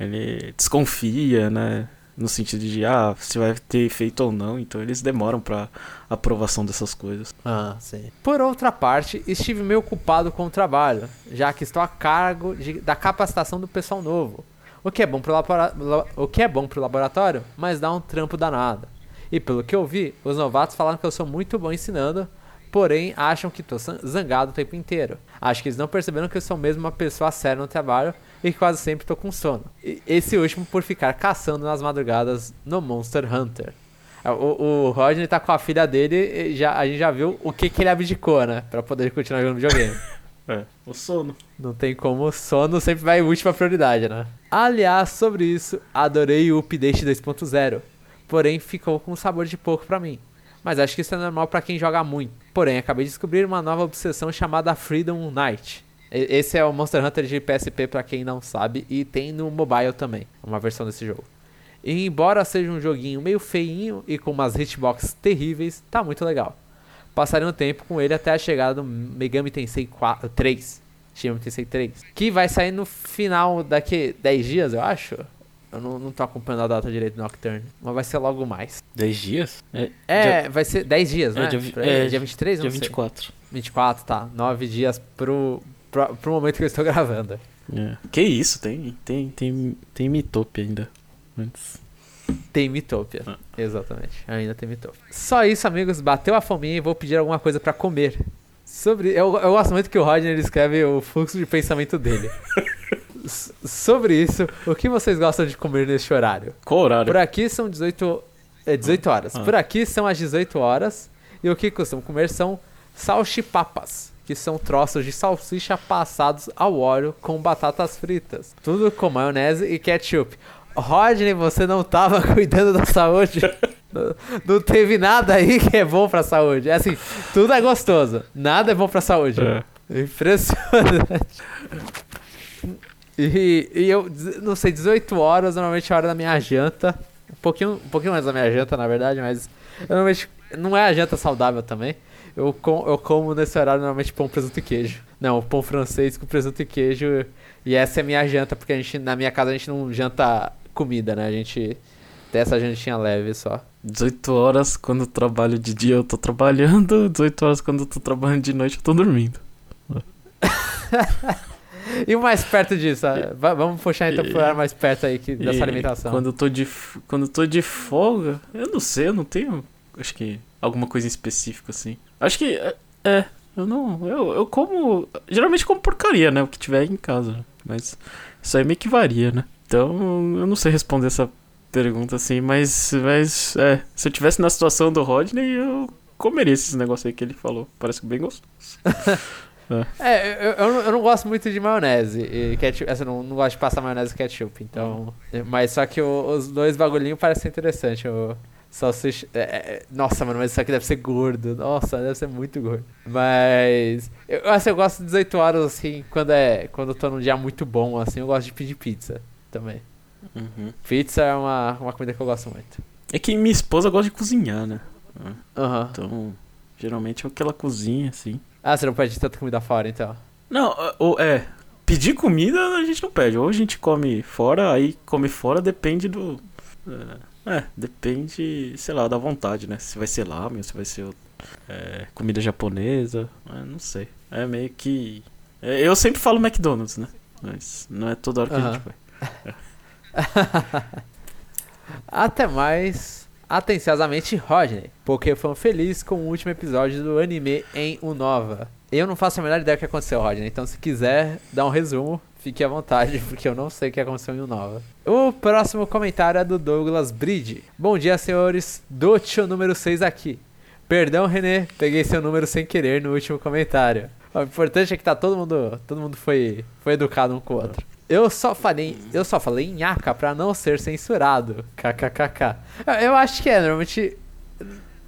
ele desconfia, né? No sentido de, ah, se vai ter efeito ou não. Então eles demoram pra aprovação dessas coisas. Ah, sim. Por outra parte, estive meio ocupado com o trabalho, já que estou a cargo de- da capacitação do pessoal novo. O que, é bom pro o que é bom pro laboratório, mas dá um trampo danado. E pelo que eu vi, os novatos falaram que eu sou muito bom ensinando, porém acham que san- zangado o tempo inteiro. Acho que eles não perceberam que eu sou mesmo uma pessoa séria no trabalho e quase sempre tô com sono. E esse último por ficar caçando nas madrugadas no Monster Hunter. O, o Rodney tá com a filha dele e já, a gente já viu o que, que ele abdicou, né? Pra poder continuar jogando videogame. É, o sono. Não tem como, sono sempre vai última prioridade, né? Aliás, sobre isso, adorei o update 2.0. Porém, ficou com um sabor de pouco pra mim. Mas acho que isso é normal pra quem joga muito. Porém, acabei de descobrir uma nova obsessão chamada Freedom Night. Esse é o Monster Hunter de PSP pra quem não sabe e tem no mobile também, uma versão desse jogo. E embora seja um joguinho meio feinho e com umas hitbox terríveis, tá muito legal. Passarei um tempo com ele até a chegada do Megami Tensei 4, 3. Shin Megami Tensei 3. Que vai sair no final daqui 10 dias, eu acho. Eu não, não tô acompanhando a data direito do Nocturne. Mas vai ser logo mais. 10 dias? É, É, vai ser 10 dias, É, né? dia Por aí, é, dia 23? Eu dia não sei. 24. 24, tá. 9 dias pro, pro, pro momento que eu estou gravando. É. Que isso, tem, tem, tem, tem Mitop ainda. Antes. Tem Mitopia. Ah. Exatamente. Ainda tem Mitopia. Só isso, amigos. Bateu a fominha e vou pedir alguma coisa pra comer. Sobre. Eu, eu gosto muito que o Rodney escreve o fluxo de pensamento dele. Sobre isso, o que vocês gostam de comer neste horário? Qual horário? Por aqui são 18, é, 18 horas. Ah. Por aqui são as 18 horas. E o que costumo comer são salchipapas, que são troços de salsicha passados ao óleo com batatas fritas. Tudo com maionese e ketchup. Rodney, você não tava cuidando da saúde? não, não teve nada aí que é bom pra saúde. É assim, tudo é gostoso. Nada é bom pra saúde. É. Impressionante. E, e eu, não sei, 18 horas normalmente é a hora da minha janta. Um pouquinho, um pouquinho mais da minha janta, na verdade, mas normalmente não é a janta saudável também. Eu, com, eu como nesse horário normalmente pão, presunto e queijo. Não, pão francês com presunto e queijo. E essa é a minha janta, porque a gente, na minha casa a gente não janta comida, né? A gente tem essa jantinha leve só. 18 horas quando eu trabalho de dia eu tô trabalhando, 18 horas quando eu tô trabalhando de noite eu tô dormindo. E o mais perto disso? va- Vamos puxar então pro ar mais perto aí que, dessa E alimentação. Quando eu tô de, quando eu tô de folga, eu não sei, eu não tenho, acho que alguma coisa em específico assim. Acho que é, é, eu não, eu, eu como, geralmente como porcaria, né, o que tiver em casa, mas isso aí meio que varia, né? Então, eu não sei responder essa pergunta assim, mas mas é, se eu tivesse na situação do Rodney, eu comeria esses negócios aí que ele falou. Parece bem gostoso. É, eu, eu, não- eu não gosto muito de maionese e ketchup. Assim, eu não, não gosto de passar maionese e ketchup, então. Mas só que o- os dois bagulhinhos parecem interessantes. O salsicha. é, é, nossa, mano, mas isso aqui deve ser gordo. Nossa, deve ser muito gordo. Mas. Eu, assim, eu gosto de 18 horas, assim, quando é. Quando eu tô num dia muito bom, assim, eu gosto de pedir pizza também. Pizza é uma, uma comida que eu gosto muito. É que minha esposa gosta de cozinhar, né? Aham. Então, geralmente é o que ela cozinha, assim. Ah, você não pede tanta comida fora, então. Não, ou é. Pedir comida a gente não pede. Ou a gente come fora, aí come fora depende do. É, é, depende, sei lá, da vontade, né? Se vai ser lamen, se vai ser é, comida japonesa. É, não sei. É meio que. é, eu sempre falo McDonald's, né? Mas não é toda hora que a gente vai. Até mais. Atenciosamente, Rodney. Pokéfã feliz com o último episódio do anime em Unova. Eu não faço a menor ideia do que aconteceu, Rodney. Então, se quiser dar um resumo, fique à vontade, porque eu não sei o que aconteceu em Unova. O próximo comentário é do Douglas Bride. Bom dia, senhores. Docho número 6 aqui. Perdão, Renê, peguei seu número sem querer no último comentário. O importante é que tá todo mundo, todo mundo foi, foi educado um com o outro. Eu só falei, eu só falei em Aka pra não ser censurado. KKKK. Eu, eu acho que é, normalmente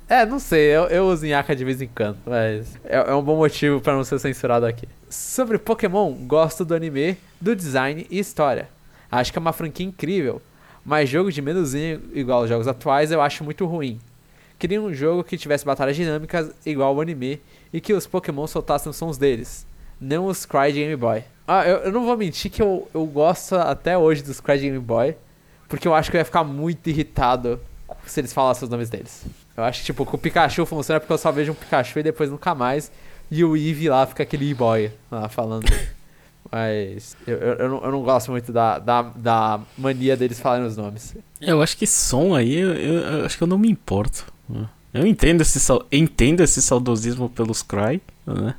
é, não sei, eu, eu uso Nhaka de vez em quando, mas é, é um bom motivo pra não ser censurado aqui. Sobre Pokémon, gosto do anime, do design e história. Acho que é uma franquia incrível, mas jogo de menuzinho igual aos jogos atuais eu acho muito ruim. Queria um jogo que tivesse batalhas dinâmicas igual ao anime e que os Pokémon soltassem os sons deles, não os Cry de Game Boy. Ah, eu, eu não vou mentir que eu, eu gosto até hoje dos Cry de Game Boy, porque eu acho que eu ia ficar muito irritado se eles falassem os nomes deles. Eu acho que, tipo, com o Pikachu funciona porque eu só vejo um Pikachu e depois nunca mais. E o Eevee lá fica aquele e-boy lá falando. Mas eu, eu, eu não, eu não gosto muito da, da, da mania deles falarem os nomes. Eu acho que som aí, eu, eu- eu acho que eu não me importo. né? Eu entendo esse, entendo esse saudosismo pelos Cry, né?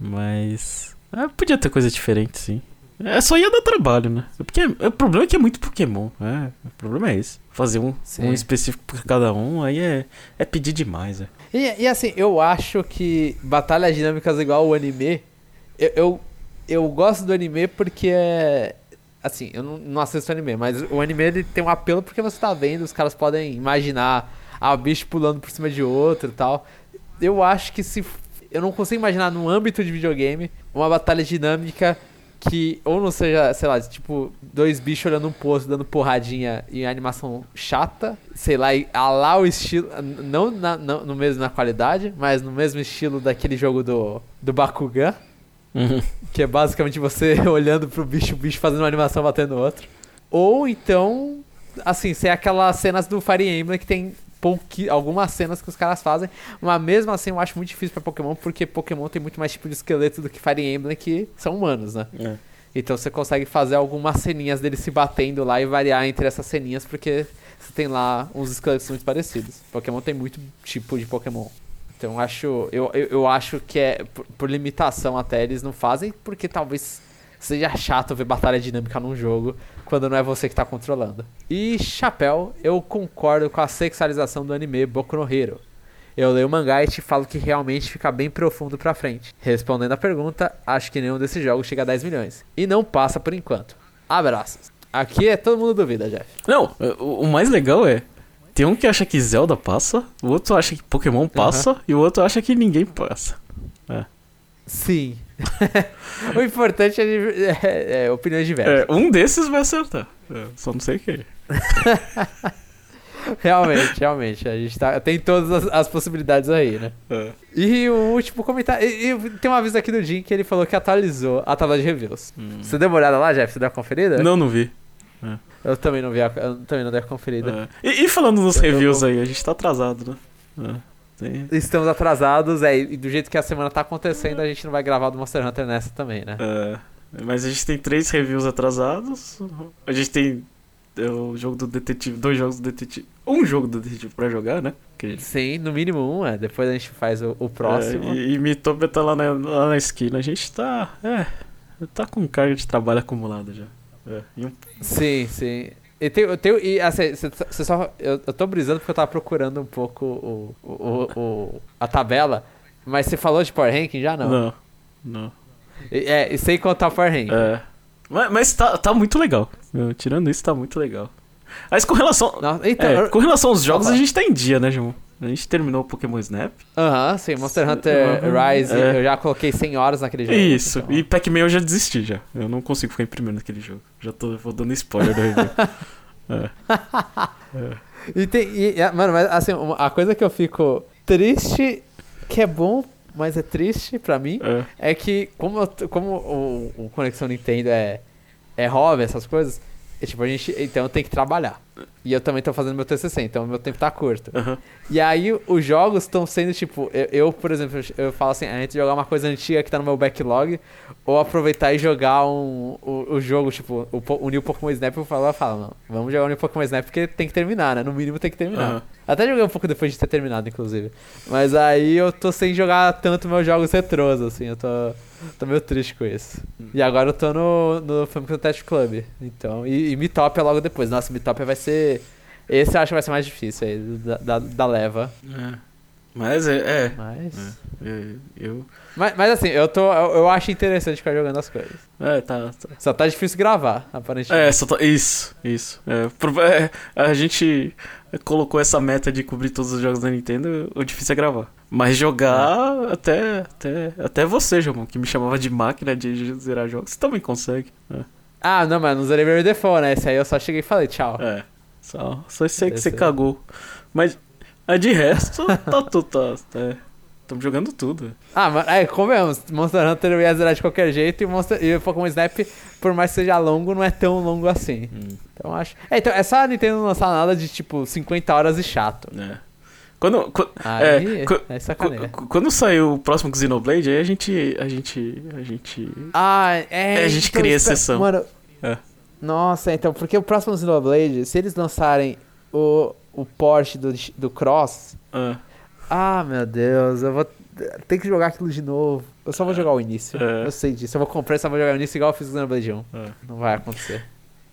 Mas. é, podia ter coisa diferente, sim. É só ia dar trabalho, né? Porque o problema é que é muito Pokémon. É, o problema é esse. Fazer um, Sim. um específico pra cada um, aí é, é pedir demais, é. E, e assim, eu acho que batalhas dinâmicas igual o anime, eu, eu, eu gosto do anime porque é. Assim, eu não, não assisto anime, mas o anime ele tem um apelo porque você tá vendo, os caras podem imaginar ah, o bicho pulando por cima de outro e tal. Eu acho que se. Eu não consigo imaginar no âmbito de videogame uma batalha dinâmica que ou não seja, sei lá, tipo, dois bichos olhando um poço, dando porradinha em animação chata, sei lá, e a lá o estilo, não, na, não no mesmo na qualidade, mas no mesmo estilo daquele jogo do, do Bakugan, que é basicamente você olhando pro bicho, o bicho fazendo uma animação batendo outro. Ou então, assim, ser aquelas cenas do Fire Emblem que tem pouqui, algumas cenas que os caras fazem, mas mesmo assim eu acho muito difícil pra Pokémon, porque Pokémon tem muito mais tipo de esqueleto do que Fire Emblem, que são humanos, né? É. Então você consegue fazer algumas ceninhas dele se batendo lá e variar entre essas ceninhas, porque você tem lá uns esqueletos muito parecidos. Pokémon tem muito tipo de Pokémon. Então eu acho, eu, eu, eu acho que é por, por limitação até eles não fazem, porque talvez seja chato ver batalha dinâmica num jogo quando não é você que tá controlando. E chapéu, eu concordo com a sexualização do anime Boku no Hero. Eu leio o mangá e te falo que realmente fica bem profundo pra frente. Respondendo a pergunta, acho que nenhum desses jogos chega a 10 milhões. E não passa por enquanto. Abraços. Aqui é todo mundo duvida, Jeff. Não, o, mais legal é. Tem um que acha que Zelda passa, o outro acha que Pokémon passa e o outro acha que ninguém passa. Sim. o importante é, é- é opiniões diversas. É, um desses vai acertar. É, só não sei quem. Realmente, realmente. A gente tá, tem todas as, as possibilidades aí, né? É. E o último comentário. E, e tem uma aviso aqui do Jim que ele falou que atualizou a tabela de reviews. Você deu uma olhada lá, Jeff? Você deu uma conferida? Não, não vi. Eu também não vi a, eu também não dei a conferida. É. E, e falando nos Eu- eu reviews vou- aí, a gente tá atrasado, né? Tem- Estamos atrasados, é, e do jeito que a semana tá acontecendo, a gente não vai gravar do Monster Hunter nessa também, né? é, Mas a gente tem três reviews atrasados. A gente tem é, o jogo do detetive, dois jogos do detetive, um jogo do detetive pra jogar, né? Que- Sim, no mínimo um, é. Depois a gente faz o, o próximo. É, e, e Mitopia tá lá na, lá na esquina. A gente tá. É. Tá com carga de trabalho acumulada já. É, um- Sim, sim. E tem, eu tenho, e assim, cê- cê só, eu, eu tô brisando porque eu tava procurando um pouco o, o, o- a tabela, mas você falou de Power Ranking já? Não. não. Não. E- É, e sem contar o Power Ranking. É. Mas, mas tá, tá muito legal. É, Tirando isso, tá muito legal. Mas com relação. Nossa, então, é, eu- com relação aos jogos, a gente tá em dia, né, João? A gente terminou o Pokémon Snap. Aham, sim, Monster Hunter Rise, é. eu já coloquei 100 horas naquele jogo. Isso. então. E Pac-Man eu já desisti já. Eu não consigo ficar em primeiro naquele jogo. Já tô vou dando spoiler do review. É. E tem, e- e- mano, mas assim, a coisa que eu fico triste, que é bom, mas é triste pra mim, É. é que como, eu como o, o Conexão Nintendo é, é hobby, essas coisas, é tipo, a gente, então eu tenho que trabalhar. E eu também tô fazendo meu TCC, então meu tempo tá curto. Aham. E aí os jogos estão sendo tipo, eu, eu, por exemplo, eu, falo assim, a gente jogar uma coisa antiga que tá no meu backlog, ou aproveitar e jogar um, o, o jogo, tipo, o, o New Pokémon Snap, eu falo, eu falo, não, vamos jogar o New Pokémon Snap porque tem que terminar, né? No mínimo tem que terminar. Aham. Até joguei um pouco depois de ter terminado, inclusive. Mas aí eu tô sem jogar tanto meus jogos retrôs, assim, eu tô, tô meio triste com isso. E agora eu tô no, no Famicom Test Club, então, e, e Mitopia logo depois. Nossa, Mitopia vai ser... Esse eu acho que vai ser mais difícil aí, da, da, da leva. É. Mas é. é, Mas... é, eu. Mas, mas assim, eu, tô, eu, eu acho interessante ficar jogando as coisas. É, tá. tá. Só tá difícil gravar, aparentemente. É, só tá- isso, isso. É, é, a gente colocou essa meta de cobrir todos os jogos da Nintendo, o difícil é gravar. Mas jogar até, até, até você, João, que me chamava de máquina de zerar jogos, você também consegue. É, Ah, não, mas não zerei meu default, né? Esse aí eu só cheguei e falei tchau. é só, só aí que você é. cagou. Mas a de resto, tá tudo. Tá, tá, Estamos jogando tudo. Ah, mas é, convenhamos, Monster Hunter eu ia zerar de qualquer jeito e, Monster, e o Pokémon Snap, por mais que seja longo, não é tão longo assim. Hum, Então acho. É, então é só a Nintendo não lançar nada de tipo 50 horas e chato. é. Quando, qu- Aí É, é, quando saiu o próximo Xenoblade, aí a gente. A gente. A gente. Ah, é. É, a gente então, cria espera- exceção. Mano. É. Nossa, então, porque o próximo Xenoblade, se eles lançarem o, o port do, do Cross. Ah, Ah, meu Deus, eu vou ter que jogar aquilo de novo. Eu só vou jogar o início. É. Eu sei disso. Eu vou comprar e só vou jogar o início igual eu fiz no Xenoblade 1. é. Não vai acontecer.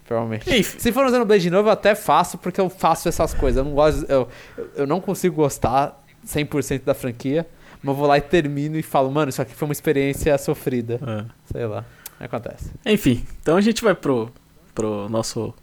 Provavelmente. Enfim. Se for no Xenoblade de novo, eu até faço, porque eu faço essas coisas. Eu não gosto. Eu, eu não consigo gostar 100% da franquia. Mas eu vou lá e termino e falo, mano, isso aqui foi uma experiência sofrida. é. Sei lá. Acontece. Enfim, então a gente vai pro, pro nosso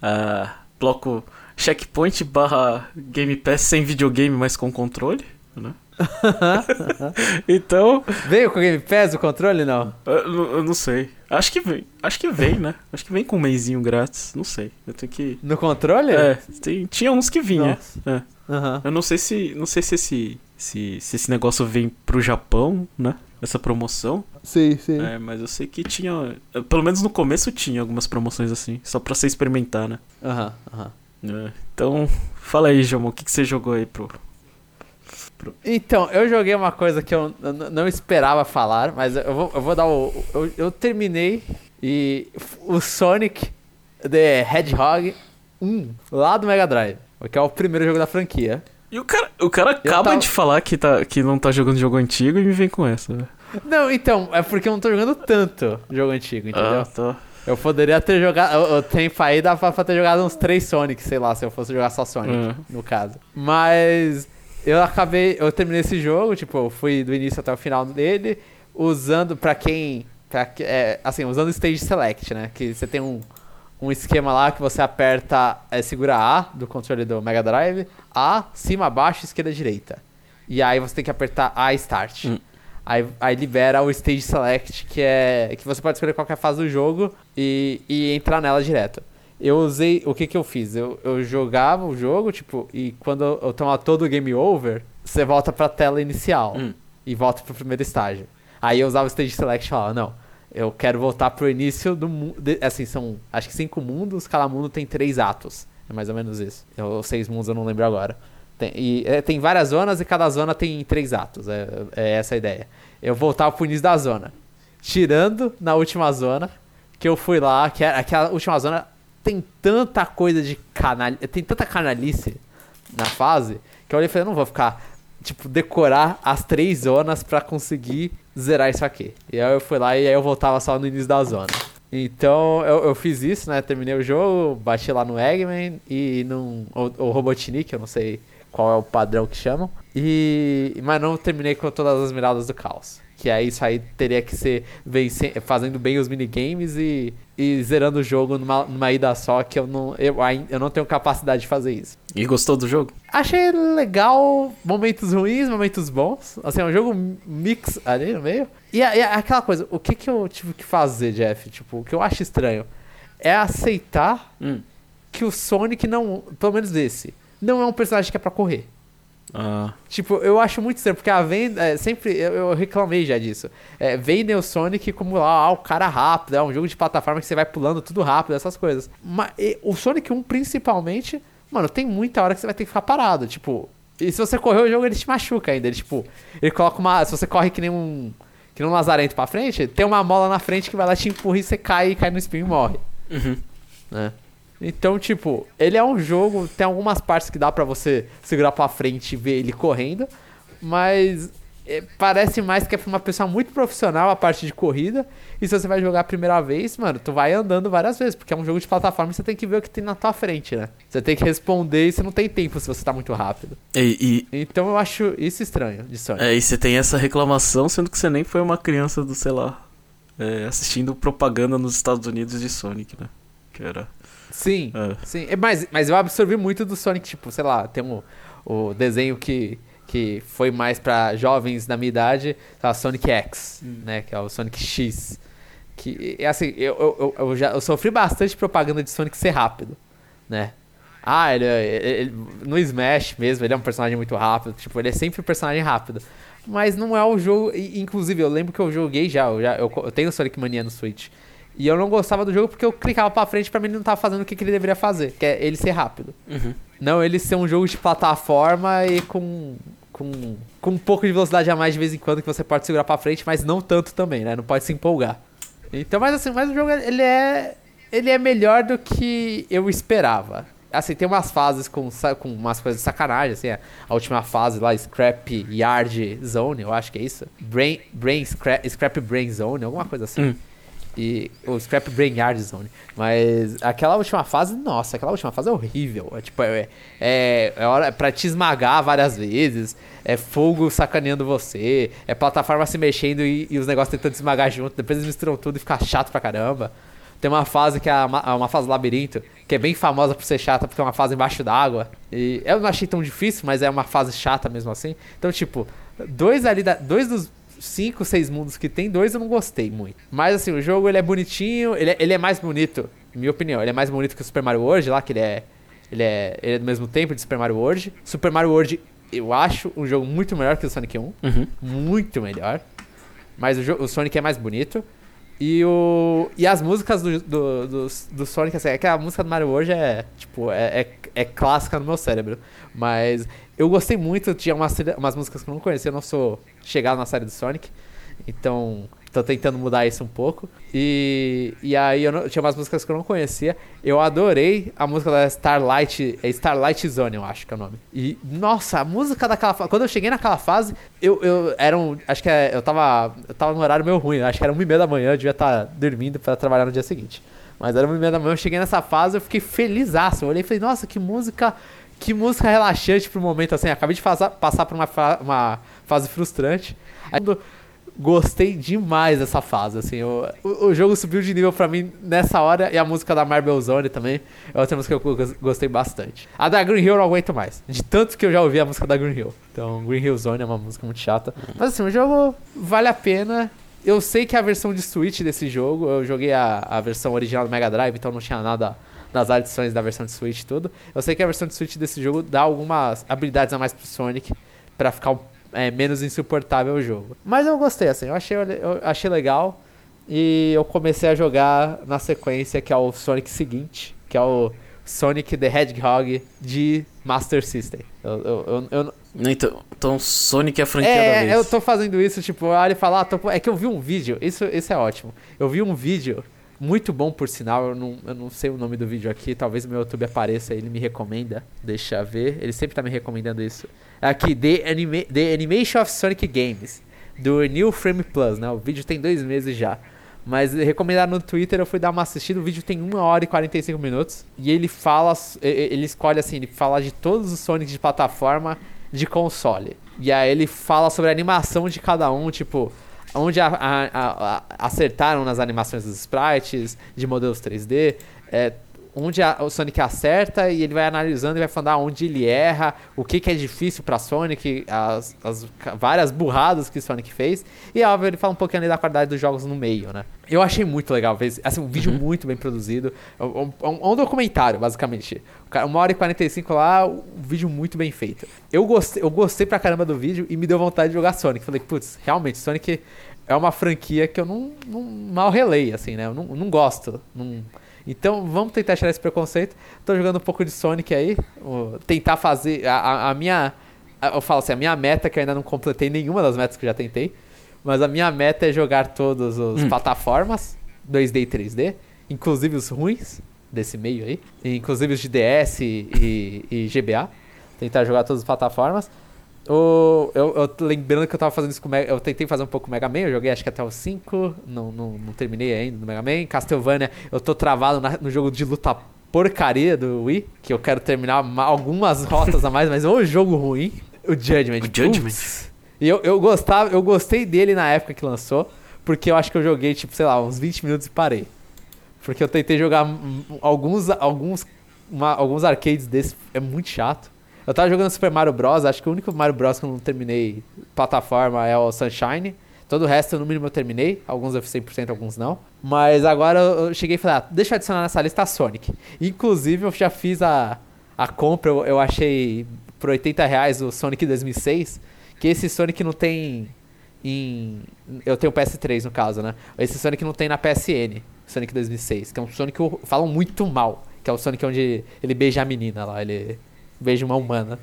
ah, bloco checkpoint barra Game Pass sem videogame, mas com controle, né? então, Veio com o Game Pass o controle? Não. eu, não- eu não sei. Acho que vem. Acho que vem, né? Acho que vem com um mêsinho grátis. Não sei. Eu tenho que. No controle? É, tem- tinha uns que vinha. É. Aham. Eu não sei se. Não sei se esse. Se, se esse negócio vem pro Japão, né? Essa promoção. Sim, sim. É, mas eu sei que tinha. Pelo menos no começo tinha algumas promoções assim. Só pra você experimentar, né? Aham, aham. É, Então, fala aí, Jamon, o que, que você jogou aí pro. Então, eu joguei uma coisa que eu não esperava falar, mas eu vou, eu vou dar o. Eu, eu terminei e o Sonic The Hedgehog 1 lá do Mega Drive, que é o primeiro jogo da franquia. E o cara, o cara acaba tava- de falar que, tá, que não tá jogando jogo antigo e me vem com essa. né? Não, então, é porque eu não tô jogando tanto jogo antigo, entendeu? Ah, tá. Eu poderia ter jogado. O, o tempo aí dá pra, pra ter jogado uns três Sonic, sei lá, se eu fosse jogar só Sonic, É. no caso. Mas eu acabei. Eu terminei esse jogo, tipo, eu fui do início até o final dele, usando pra quem. Pra, é, assim, usando o Stage Select, né? Que você tem um, um esquema lá que você aperta. É, segura A do controle do Mega Drive, A, cima, baixo, esquerda, direita. E aí você tem que apertar A Start. Hum. Aí, aí libera o Stage Select, que é que você pode escolher qualquer fase do jogo e, e entrar nela direto. Eu usei. O que que eu fiz? Eu, eu jogava o jogo, tipo, e quando eu, eu tomava todo o game over, você volta pra tela inicial Hum. e volta pro primeiro estágio. Aí eu usava o Stage Select e falava, não, eu quero voltar pro início do mundo. Assim, são acho que cinco mundos, cada mundo tem três atos. É mais ou menos isso. Ou seis mundos, eu não lembro agora. Tem, e, é, tem várias zonas e cada zona tem três atos. É, é essa a ideia. Eu voltava pro início da zona. Tirando na última zona, que eu fui lá, que era, aquela última zona tem tanta coisa de canal, tem tanta canalice na fase, que eu olhei e falei, não vou ficar, tipo, decorar as três zonas pra conseguir zerar isso aqui. E aí eu fui lá e aí eu voltava só no início da zona. Então eu, eu fiz isso, né? Terminei o jogo, bati lá no Eggman e num. O Robotnik, eu não sei qual é o padrão que chamam. E. Mas não terminei com todas as miradas do caos. Que aí isso aí teria que ser vencer, fazendo bem os minigames e, e zerando o jogo numa, numa ida só, que eu não, eu, eu não tenho capacidade de fazer isso. E gostou do jogo? Achei legal, momentos ruins, momentos bons. Assim, é um jogo mix ali no meio. E, e aquela coisa, o que que eu tive que fazer, Jeff? Tipo, o que eu acho estranho é aceitar Hum. que o Sonic não, pelo menos esse, não é um personagem que é pra correr. Ah, Tipo, eu acho muito estranho, porque a venda. é, sempre eu, eu reclamei já disso. É, vendem o Sonic como lá, ah, o cara rápido, é um jogo de plataforma que você vai pulando tudo rápido, essas coisas. Mas e, o Sonic 1, principalmente, mano, tem muita hora que você vai ter que ficar parado. Tipo, e se você correr o jogo, ele te machuca ainda. Ele, tipo, ele coloca uma. Se você corre que nem um. Que nem um lazarento pra frente, tem uma mola na frente que vai lá te empurra e você cai e cai no espinho e morre uhum. né? Então, tipo, ele é um jogo, tem algumas partes que dá pra você segurar pra frente e ver ele correndo, mas é, parece mais que é pra uma pessoa muito profissional a parte de corrida. E se você vai jogar a primeira vez, mano, tu vai andando várias vezes, porque é um jogo de plataforma e você tem que ver o que tem na tua frente, né? Você tem que responder e você não tem tempo se você tá muito rápido. E, Então eu acho isso estranho de e, Sonic. é, e você tem essa reclamação, sendo que você nem foi uma criança do, sei lá, é, assistindo propaganda nos Estados Unidos de Sonic, né? Que era. Sim, É. sim. É, Mas, mas eu absorvi muito do Sonic, tipo, sei lá, tem um, o desenho que, que foi mais pra jovens da minha idade, tá, Sonic X, né? Que é o Sonic X. Que, é assim, eu, eu, eu, eu já eu sofri bastante propaganda de Sonic ser rápido, né? Ah, ele, ele- ele- no Smash mesmo, ele é um personagem muito rápido, tipo, ele é sempre um personagem rápido. Mas não é o jogo. Inclusive, eu lembro que eu joguei já, eu, já, eu, eu tenho Sonic Mania no Switch. E eu não gostava do jogo porque eu clicava pra frente pra mim ele não tava fazendo o que, que ele deveria fazer, que é ele ser rápido. Uhum. Não ele ser um jogo de plataforma e com, com, com um pouco de velocidade a mais de vez em quando que você pode segurar pra frente, mas não tanto também, né? Não pode se empolgar. Então, mas assim, mas o jogo ele é ele é melhor do que eu esperava. Assim, tem umas fases com, com umas coisas de sacanagem, assim, a a última fase lá, Scrap Yard Zone, eu acho que é isso. Brain, brain Scrap, Scrap Brain Zone, alguma coisa assim. Hum. E o Scrap Brain Yard Zone. Mas aquela última fase, nossa, aquela última fase é horrível. É tipo, é, é, é hora pra te esmagar várias vezes. É fogo sacaneando você. É plataforma se mexendo e, e os negócios tentando se esmagar junto. Depois eles misturam tudo e fica chato pra caramba. Tem uma fase que é uma, uma fase labirinto, que é bem famosa por ser chata, porque é uma fase embaixo d'água. E eu não achei tão difícil, mas é uma fase chata mesmo assim. Então, tipo, dois ali, da, dois dos cinco, seis mundos que tem, dois eu não gostei muito. Mas assim, o jogo ele é bonitinho, ele é, ele é mais bonito, em minha opinião, ele é mais bonito que o Super Mario World lá, que ele é. Ele é, ele é do mesmo tempo de Super Mario World. Super Mario World, eu acho um jogo muito melhor que o Sonic 1. Uhum. Muito melhor. Mas o, o Sonic é mais bonito. E, o, e as músicas do, do, do, do Sonic, assim, é que a música do Mario World é, tipo, é, é, é clássica no meu cérebro. Mas eu gostei muito, tinha umas, umas músicas que eu não conhecia, eu não sou chegado na série do Sonic. Então, tô tentando mudar isso um pouco. E, e aí eu não- tinha umas músicas que eu não conhecia. Eu adorei a música da Starlight, é Starlight Zone, eu acho que é o nome. E, nossa, a música daquela fase. Quando eu cheguei naquela fase, eu, eu era um. Acho que é- eu tava. Eu tava no horário meio ruim, acho que era uma e meia da manhã, eu devia estar dormindo pra trabalhar no dia seguinte. Mas era uma e meia da manhã, eu cheguei nessa fase, eu fiquei feliz. Eu olhei e falei, nossa, que música. Que música relaxante pro momento, assim. Acabei de faza- passar por uma, fa- uma fase frustrante. Aí, Gostei demais dessa fase, assim, eu- o, o jogo subiu de nível pra mim nessa hora e a música da Marble Zone também é outra música que eu gos- gostei bastante. A da Green Hill eu não aguento mais, de tanto que eu já ouvi a música da Green Hill. Então, Green Hill Zone é uma música muito chata. Mas assim, o jogo vale a pena. Eu sei que a versão de Switch desse jogo, eu joguei a, a versão original do Mega Drive, então não tinha nada nas adições da versão de Switch e tudo. Eu sei que a versão de Switch desse jogo dá algumas habilidades a mais pro Sonic pra ficar é, menos insuportável o jogo. Mas eu gostei, assim, eu achei, eu achei legal. E eu comecei a jogar na sequência, que é o Sonic seguinte, que é o Sonic the Hedgehog de Master System. Eu, eu, eu, eu- Então, então Sonic é a franquia é, da vez. eu tô fazendo isso, tipo, eu olho e falo, ah, tô... é que eu vi um vídeo, isso, isso é ótimo. Eu vi um vídeo, muito bom por sinal, eu não, eu não sei o nome do vídeo aqui, talvez meu YouTube apareça, ele me recomenda, deixa eu ver, ele sempre tá me recomendando isso. É aqui, The, Anima The Animation of Sonic Games, do New Frame Plus, né? O vídeo tem dois meses já. Mas recomendado no Twitter, eu fui dar uma assistida. O vídeo tem 1 hora e 45 minutos. E ele fala. Ele escolhe assim, ele fala de todos os Sonics de plataforma de console. E aí ele fala sobre a animação de cada um, tipo, onde a, a, a, acertaram nas animações dos sprites, de modelos 3D. É, onde o Sonic acerta e ele vai analisando e vai falando ah, onde ele erra, o que, que é difícil para Sonic, as, as, várias burradas que o Sonic fez. E óbvio, ele fala um pouquinho ali da qualidade dos jogos no meio, né? Eu achei muito legal, assim, um vídeo uhum. muito bem produzido. É um, um, um, documentário, basicamente. Uma hora e 45 lá, um vídeo muito bem feito. Eu gostei, eu gostei pra caramba do vídeo e me deu vontade de jogar Sonic. Falei, putz, realmente, Sonic é uma franquia que eu não, não mal relei, assim, né? Eu não, não gosto. Não então vamos tentar tirar esse preconceito. Tô jogando um pouco de Sonic aí. tentar fazer. A, a, minha. Eu falo assim, a minha meta, que eu ainda não completei nenhuma das metas que eu já tentei. Mas a minha meta é jogar todas as hum. plataformas, 2D e 3D, inclusive os ruins desse meio aí, inclusive os de DS e, e, GBA. Tentar jogar todas as plataformas. O, eu, eu lembrando que eu tava fazendo isso com Mega, Eu tentei fazer um pouco com Mega Man, eu joguei acho que até o 5, não, não, não terminei ainda no Mega Man. Castlevania, eu tô travado na, no jogo de luta porcaria do Wii, que eu quero terminar algumas rotas a mais, mas é um jogo ruim. O Judgment. O Judgment. E eu, eu, gostava, eu gostei dele na época que lançou, porque eu acho que eu joguei, tipo, sei lá, uns 20 minutos e parei. Porque eu tentei jogar alguns, alguns, uma, alguns arcades desses, é muito chato. Eu tava jogando Super Mario Bros. Acho que o único Mario Bros. que eu não terminei plataforma é o Sunshine. Todo o resto, no mínimo, eu terminei. Alguns eu fiz 100%, alguns não. Mas agora eu cheguei e falei, ah, deixa eu adicionar nessa lista a Sonic. Inclusive, eu já fiz a, a compra, eu, eu achei por 80 reais o Sonic 2006. Que esse Sonic não tem em... Eu tenho o PS3, no caso, né? Esse Sonic não tem na PSN. Sonic 2006. Que é um Sonic que falam muito mal. Que é o Sonic onde ele beija a menina lá. Ele beija uma humana.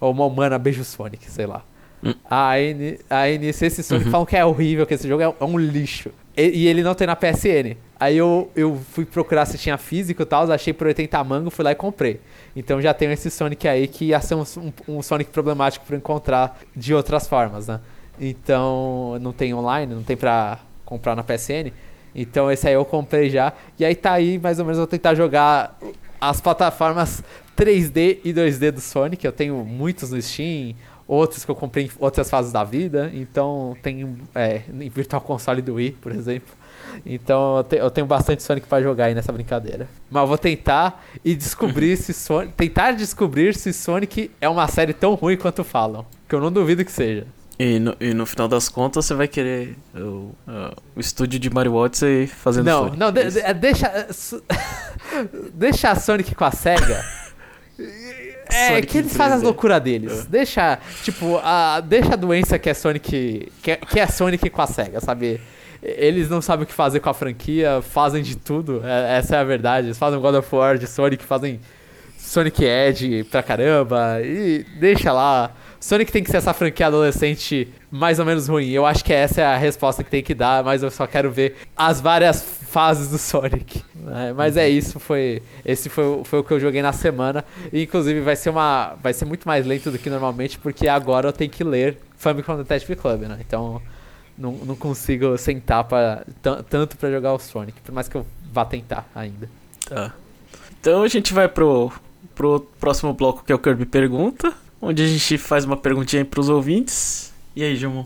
Ou uma humana beija o Sonic, sei lá. Hum. Aí, aí nisso esse Sonic uhum. falam que é horrível, que esse jogo é, é um lixo. E, e, ele não tem na PSN. Aí eu, eu fui procurar se tinha físico e tal, achei por 80 mango, fui lá e comprei. Então já tenho esse Sonic aí que ia ser um, um, um Sonic problemático para encontrar de outras formas, né? Então não tem online, não tem pra comprar na PSN. Então esse aí eu comprei já. E aí tá aí, mais ou menos, vou tentar jogar as plataformas 3D e 2D do Sonic. Eu tenho muitos no Steam, outros que eu comprei em outras fases da vida. Então tem é, em Virtual Console do Wii, por exemplo. Então eu, te, eu tenho bastante Sonic para jogar aí nessa brincadeira. Mas eu vou tentar e descobrir se Sonic. Tentar descobrir se Sonic é uma série tão ruim quanto falam. Que eu não duvido que seja. E no, e no final das contas você vai querer o, uh, o estúdio de Mario Odyssey fazendo Não, Sonic, não, de, de, deixa. deixa a Sonic com a SEGA. É, Sonic que eles fazem as loucuras deles. É. Deixa, tipo, a, deixa a doença que é Sonic. Que é, que é Sonic com a SEGA, sabe? Eles não sabem o que fazer com a franquia, fazem de tudo. É, essa é a verdade. Eles fazem God of War de Sonic, fazem Sonic Edge pra caramba. E deixa lá. Sonic tem que ser essa franquia adolescente mais ou menos ruim. Eu acho que essa é a resposta que tem que dar, mas eu só quero ver as várias fases do Sonic. É, mas é isso, foi esse foi, foi o que eu joguei na semana. E, inclusive vai ser uma vai ser muito mais lento do que normalmente porque agora eu tenho que ler Famicom Detective Club, né? Então não, não consigo sentar para tanto para jogar o Sonic, por mais que eu vá tentar ainda. Tá. Então a gente vai pro pro próximo bloco que é o Kirby pergunta onde a gente faz uma perguntinha para os ouvintes. E aí, Gilmon?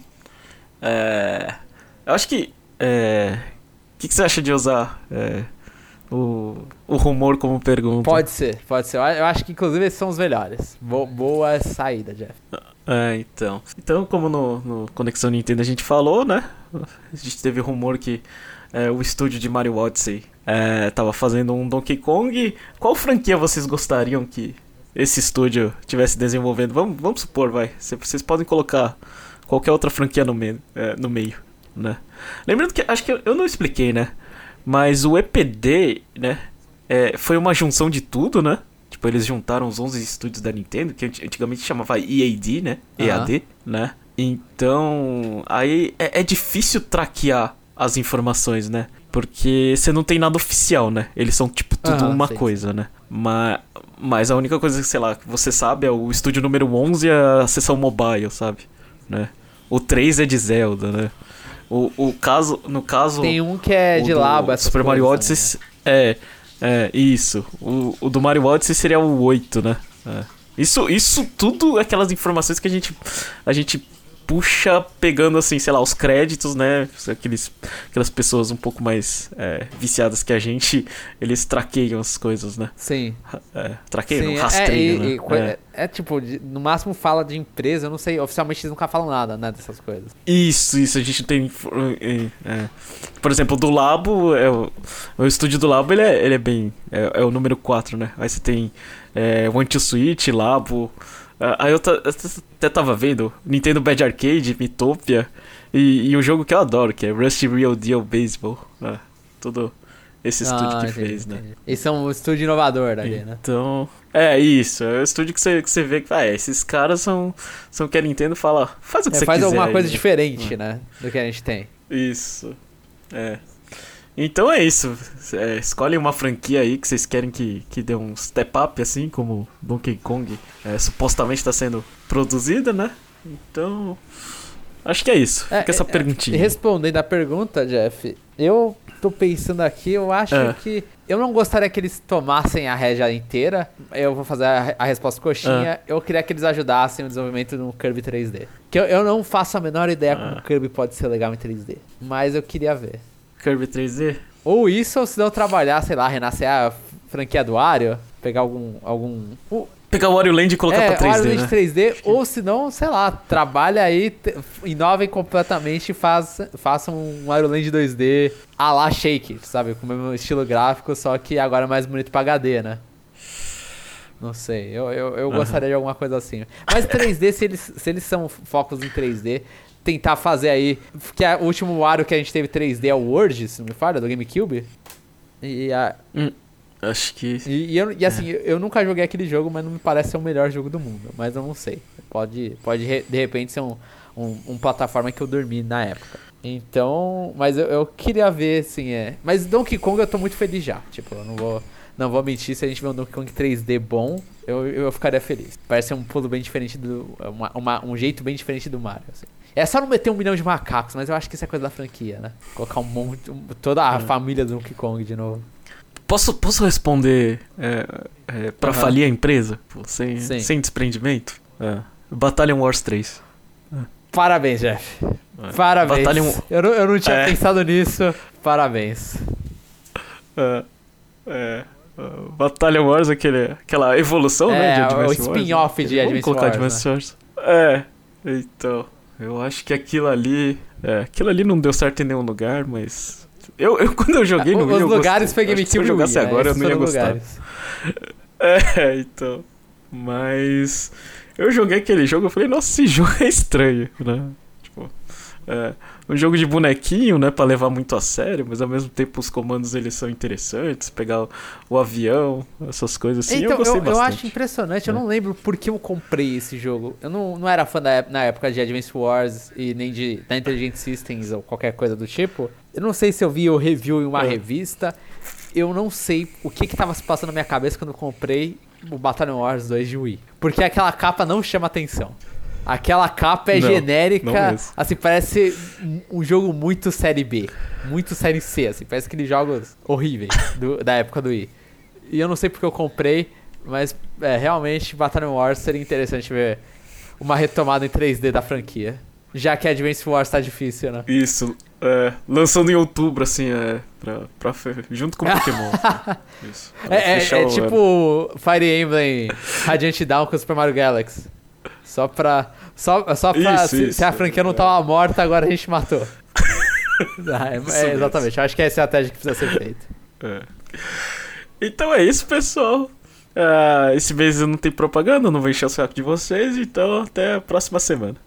É, eu acho que. É, o que, que, você acha de usar é, o, o rumor como pergunta? Pode ser, pode ser. Eu acho que inclusive esses são os melhores. Boa, boa saída, Jeff. É, então. Então, como no, no, Conexão Nintendo a gente falou, né? A gente teve rumor que é, o estúdio de Mario Odyssey é, tava fazendo um Donkey Kong. Qual franquia vocês gostariam que esse estúdio tivesse desenvolvendo. Vamos, vamos supor, vai. Vocês podem colocar qualquer outra franquia no, meio, é, no meio, né? Lembrando que acho que eu, eu, não expliquei, né? Mas o EPD, né? É, foi uma junção de tudo, né? Tipo, eles juntaram os 11 estúdios da Nintendo, que antigamente chamava EAD, né? Aham. EAD, né? Então, aí é, é difícil traquear as informações, né? Porque você não tem nada oficial, né? Eles são, tipo, tudo Aham, uma sim, coisa, né? Mas, mas a única coisa que, sei lá, que você sabe é o estúdio número 11 e a seção mobile, sabe? Né? O 3 é de Zelda, né? O, o caso, no caso... Tem um que é de labo, Super Mario Odyssey é, é, isso. O, o do Mario Odyssey seria o 8, né? É. Isso, isso tudo aquelas informações que a gente a gente puxa pegando assim, sei lá, os créditos, né? Aqueles, aquelas pessoas um pouco mais é, viciadas que a gente, eles traqueiam as coisas, né? Sim. É, traqueiam, Sim, é, rastreiam, e- né? e co- É. é- é tipo, de- no máximo fala de empresa, eu não sei, oficialmente eles nunca falam nada, né, dessas coisas. Isso, isso, a gente tem. é, é. Por exemplo, o do Labo, é o, o estúdio do Labo ele é, ele é bem. É, é o número 4, né? Aí você tem é, to Switch, Labo. Ah, Aí eu, até tava vendo Nintendo Bad Arcade, Mitopia e, e um jogo que eu adoro, que é Rusty Real Deal Baseball. Ah, tudo esse estúdio Ah, que entendi, fez, né? entendi. Esse é um estúdio inovador ali, né? Então, é isso, é o estúdio que você, que você vê que, ah, esses caras são, são que a Nintendo fala, faz o que É, você faz quiser. alguma aí, coisa né? diferente, né, do que a gente tem. Isso. É. Então é isso. É, escolhem uma franquia aí que vocês querem que, que dê um step up, assim, como Donkey Kong é, supostamente está sendo produzida, né? Então. Acho que é isso. É, Fica essa é, perguntinha. Respondendo a pergunta, Jeff, eu tô pensando aqui, eu acho É. que eu não gostaria que eles tomassem a régia inteira. Eu vou fazer a, a resposta coxinha. Eu queria que eles ajudassem o desenvolvimento no Kirby 3D. Que eu, eu não faço a menor ideia como Ah. o Kirby pode ser legal em 3D. Mas eu queria ver. Kirby 3D? Ou isso, ou se não trabalhar, sei lá, renascer a franquia do Wario, pegar algum. algum o- Pegar o Wario Land e colocar é, pra 3D, Wario né? Land 3D, ou se não, sei lá, trabalha aí, te- inovem completamente e faz, façam um Wario Land 2D a la Shake, sabe? Com o mesmo estilo gráfico, só que agora mais bonito pra HD, né? Não sei, eu, eu, eu Aham. gostaria de alguma coisa assim. Mas 3D, se eles, se eles são focos em 3D, tentar fazer aí. Que é o último Wario que a gente teve 3D é o World, se não me falha, do GameCube. E, a, Acho que. e, e eu- e assim, eu, eu nunca joguei aquele jogo, mas não me parece ser o melhor jogo do mundo. Mas eu não sei. Pode, pode de repente ser um, um, um plataforma que eu dormi na época. Então, mas eu, eu queria ver, assim, é. Mas Donkey Kong eu tô muito feliz já. Tipo, eu não vou, não vou mentir, se a gente ver um Donkey Kong 3D bom, eu, eu ficaria feliz. Parece ser um pulo bem diferente do. uma- uma- um jeito bem diferente do Mario. assim. É só não meter um milhão de macacos, mas eu acho que isso é coisa da franquia, né? Colocar um monte. toda a É. família do Donkey Kong de novo. Posso, posso responder é, é, pra Aham. falir a empresa? Pô, sem, Sim. sem desprendimento? É. Battalion Wars 3. Parabéns, Jeff. É. Parabéns. Battalion, Eu, não, eu não tinha É. pensado nisso. Parabéns. É, é, uh, Battalion Wars, aquele, aquela evolução, né? É, De o Advance Wars, spin-off né? de Vamos Advance colocar Wars, Advance Wars. É, então. Eu acho que aquilo ali. É, aquilo ali não deu certo em nenhum lugar, mas. Eu, eu quando eu joguei no Os Wii, eu lugares foi Se eu jogasse Wii, né? agora, eu Esses não ia gostar. lugares. É, então. Mas. Eu joguei aquele jogo, eu falei, nossa, esse jogo é estranho, né? Tipo. É, um jogo de bonequinho, né, Pra levar muito a sério, mas ao mesmo tempo os comandos eles são interessantes, pegar o, o avião, essas coisas assim, então, eu gostei eu, bastante. acho impressionante, eu É. não lembro por que eu comprei esse jogo. Eu não, não era fã da, na época de Advance Wars e nem de da Intelligent Systems ou qualquer coisa do tipo. Eu não sei se eu vi o review em uma É. revista. Eu não sei o que que tava se passando na minha cabeça quando eu comprei o Battalion Wars 2 de Wii. Porque aquela capa não chama atenção. Aquela capa é Não, genérica, não mesmo. assim, parece um- jogo muito série B, muito série C, assim, parece aqueles jogos horríveis do- da época do Wii. E eu não sei porque eu comprei, mas é, realmente Battalion Wars seria interessante ver uma retomada em 3D da franquia. Já que Advance Wars tá difícil, né? Isso, é, lançando em outubro, assim, é, pra, pra junto com o Pokémon. Isso. É, é- é o tipo Fire Emblem Radiant Down com o Super Mario Galaxy. Só pra. Só, só pra. Isso, se, isso, se a franquia não é. tava morta, agora a gente matou. Ah, é- é, exatamente. Eu acho que é a estratégia que precisa ser feita. É. Então é isso, pessoal. Ah, esse mês eu não tenho propaganda, não vou encher o saco de vocês, então até a próxima semana.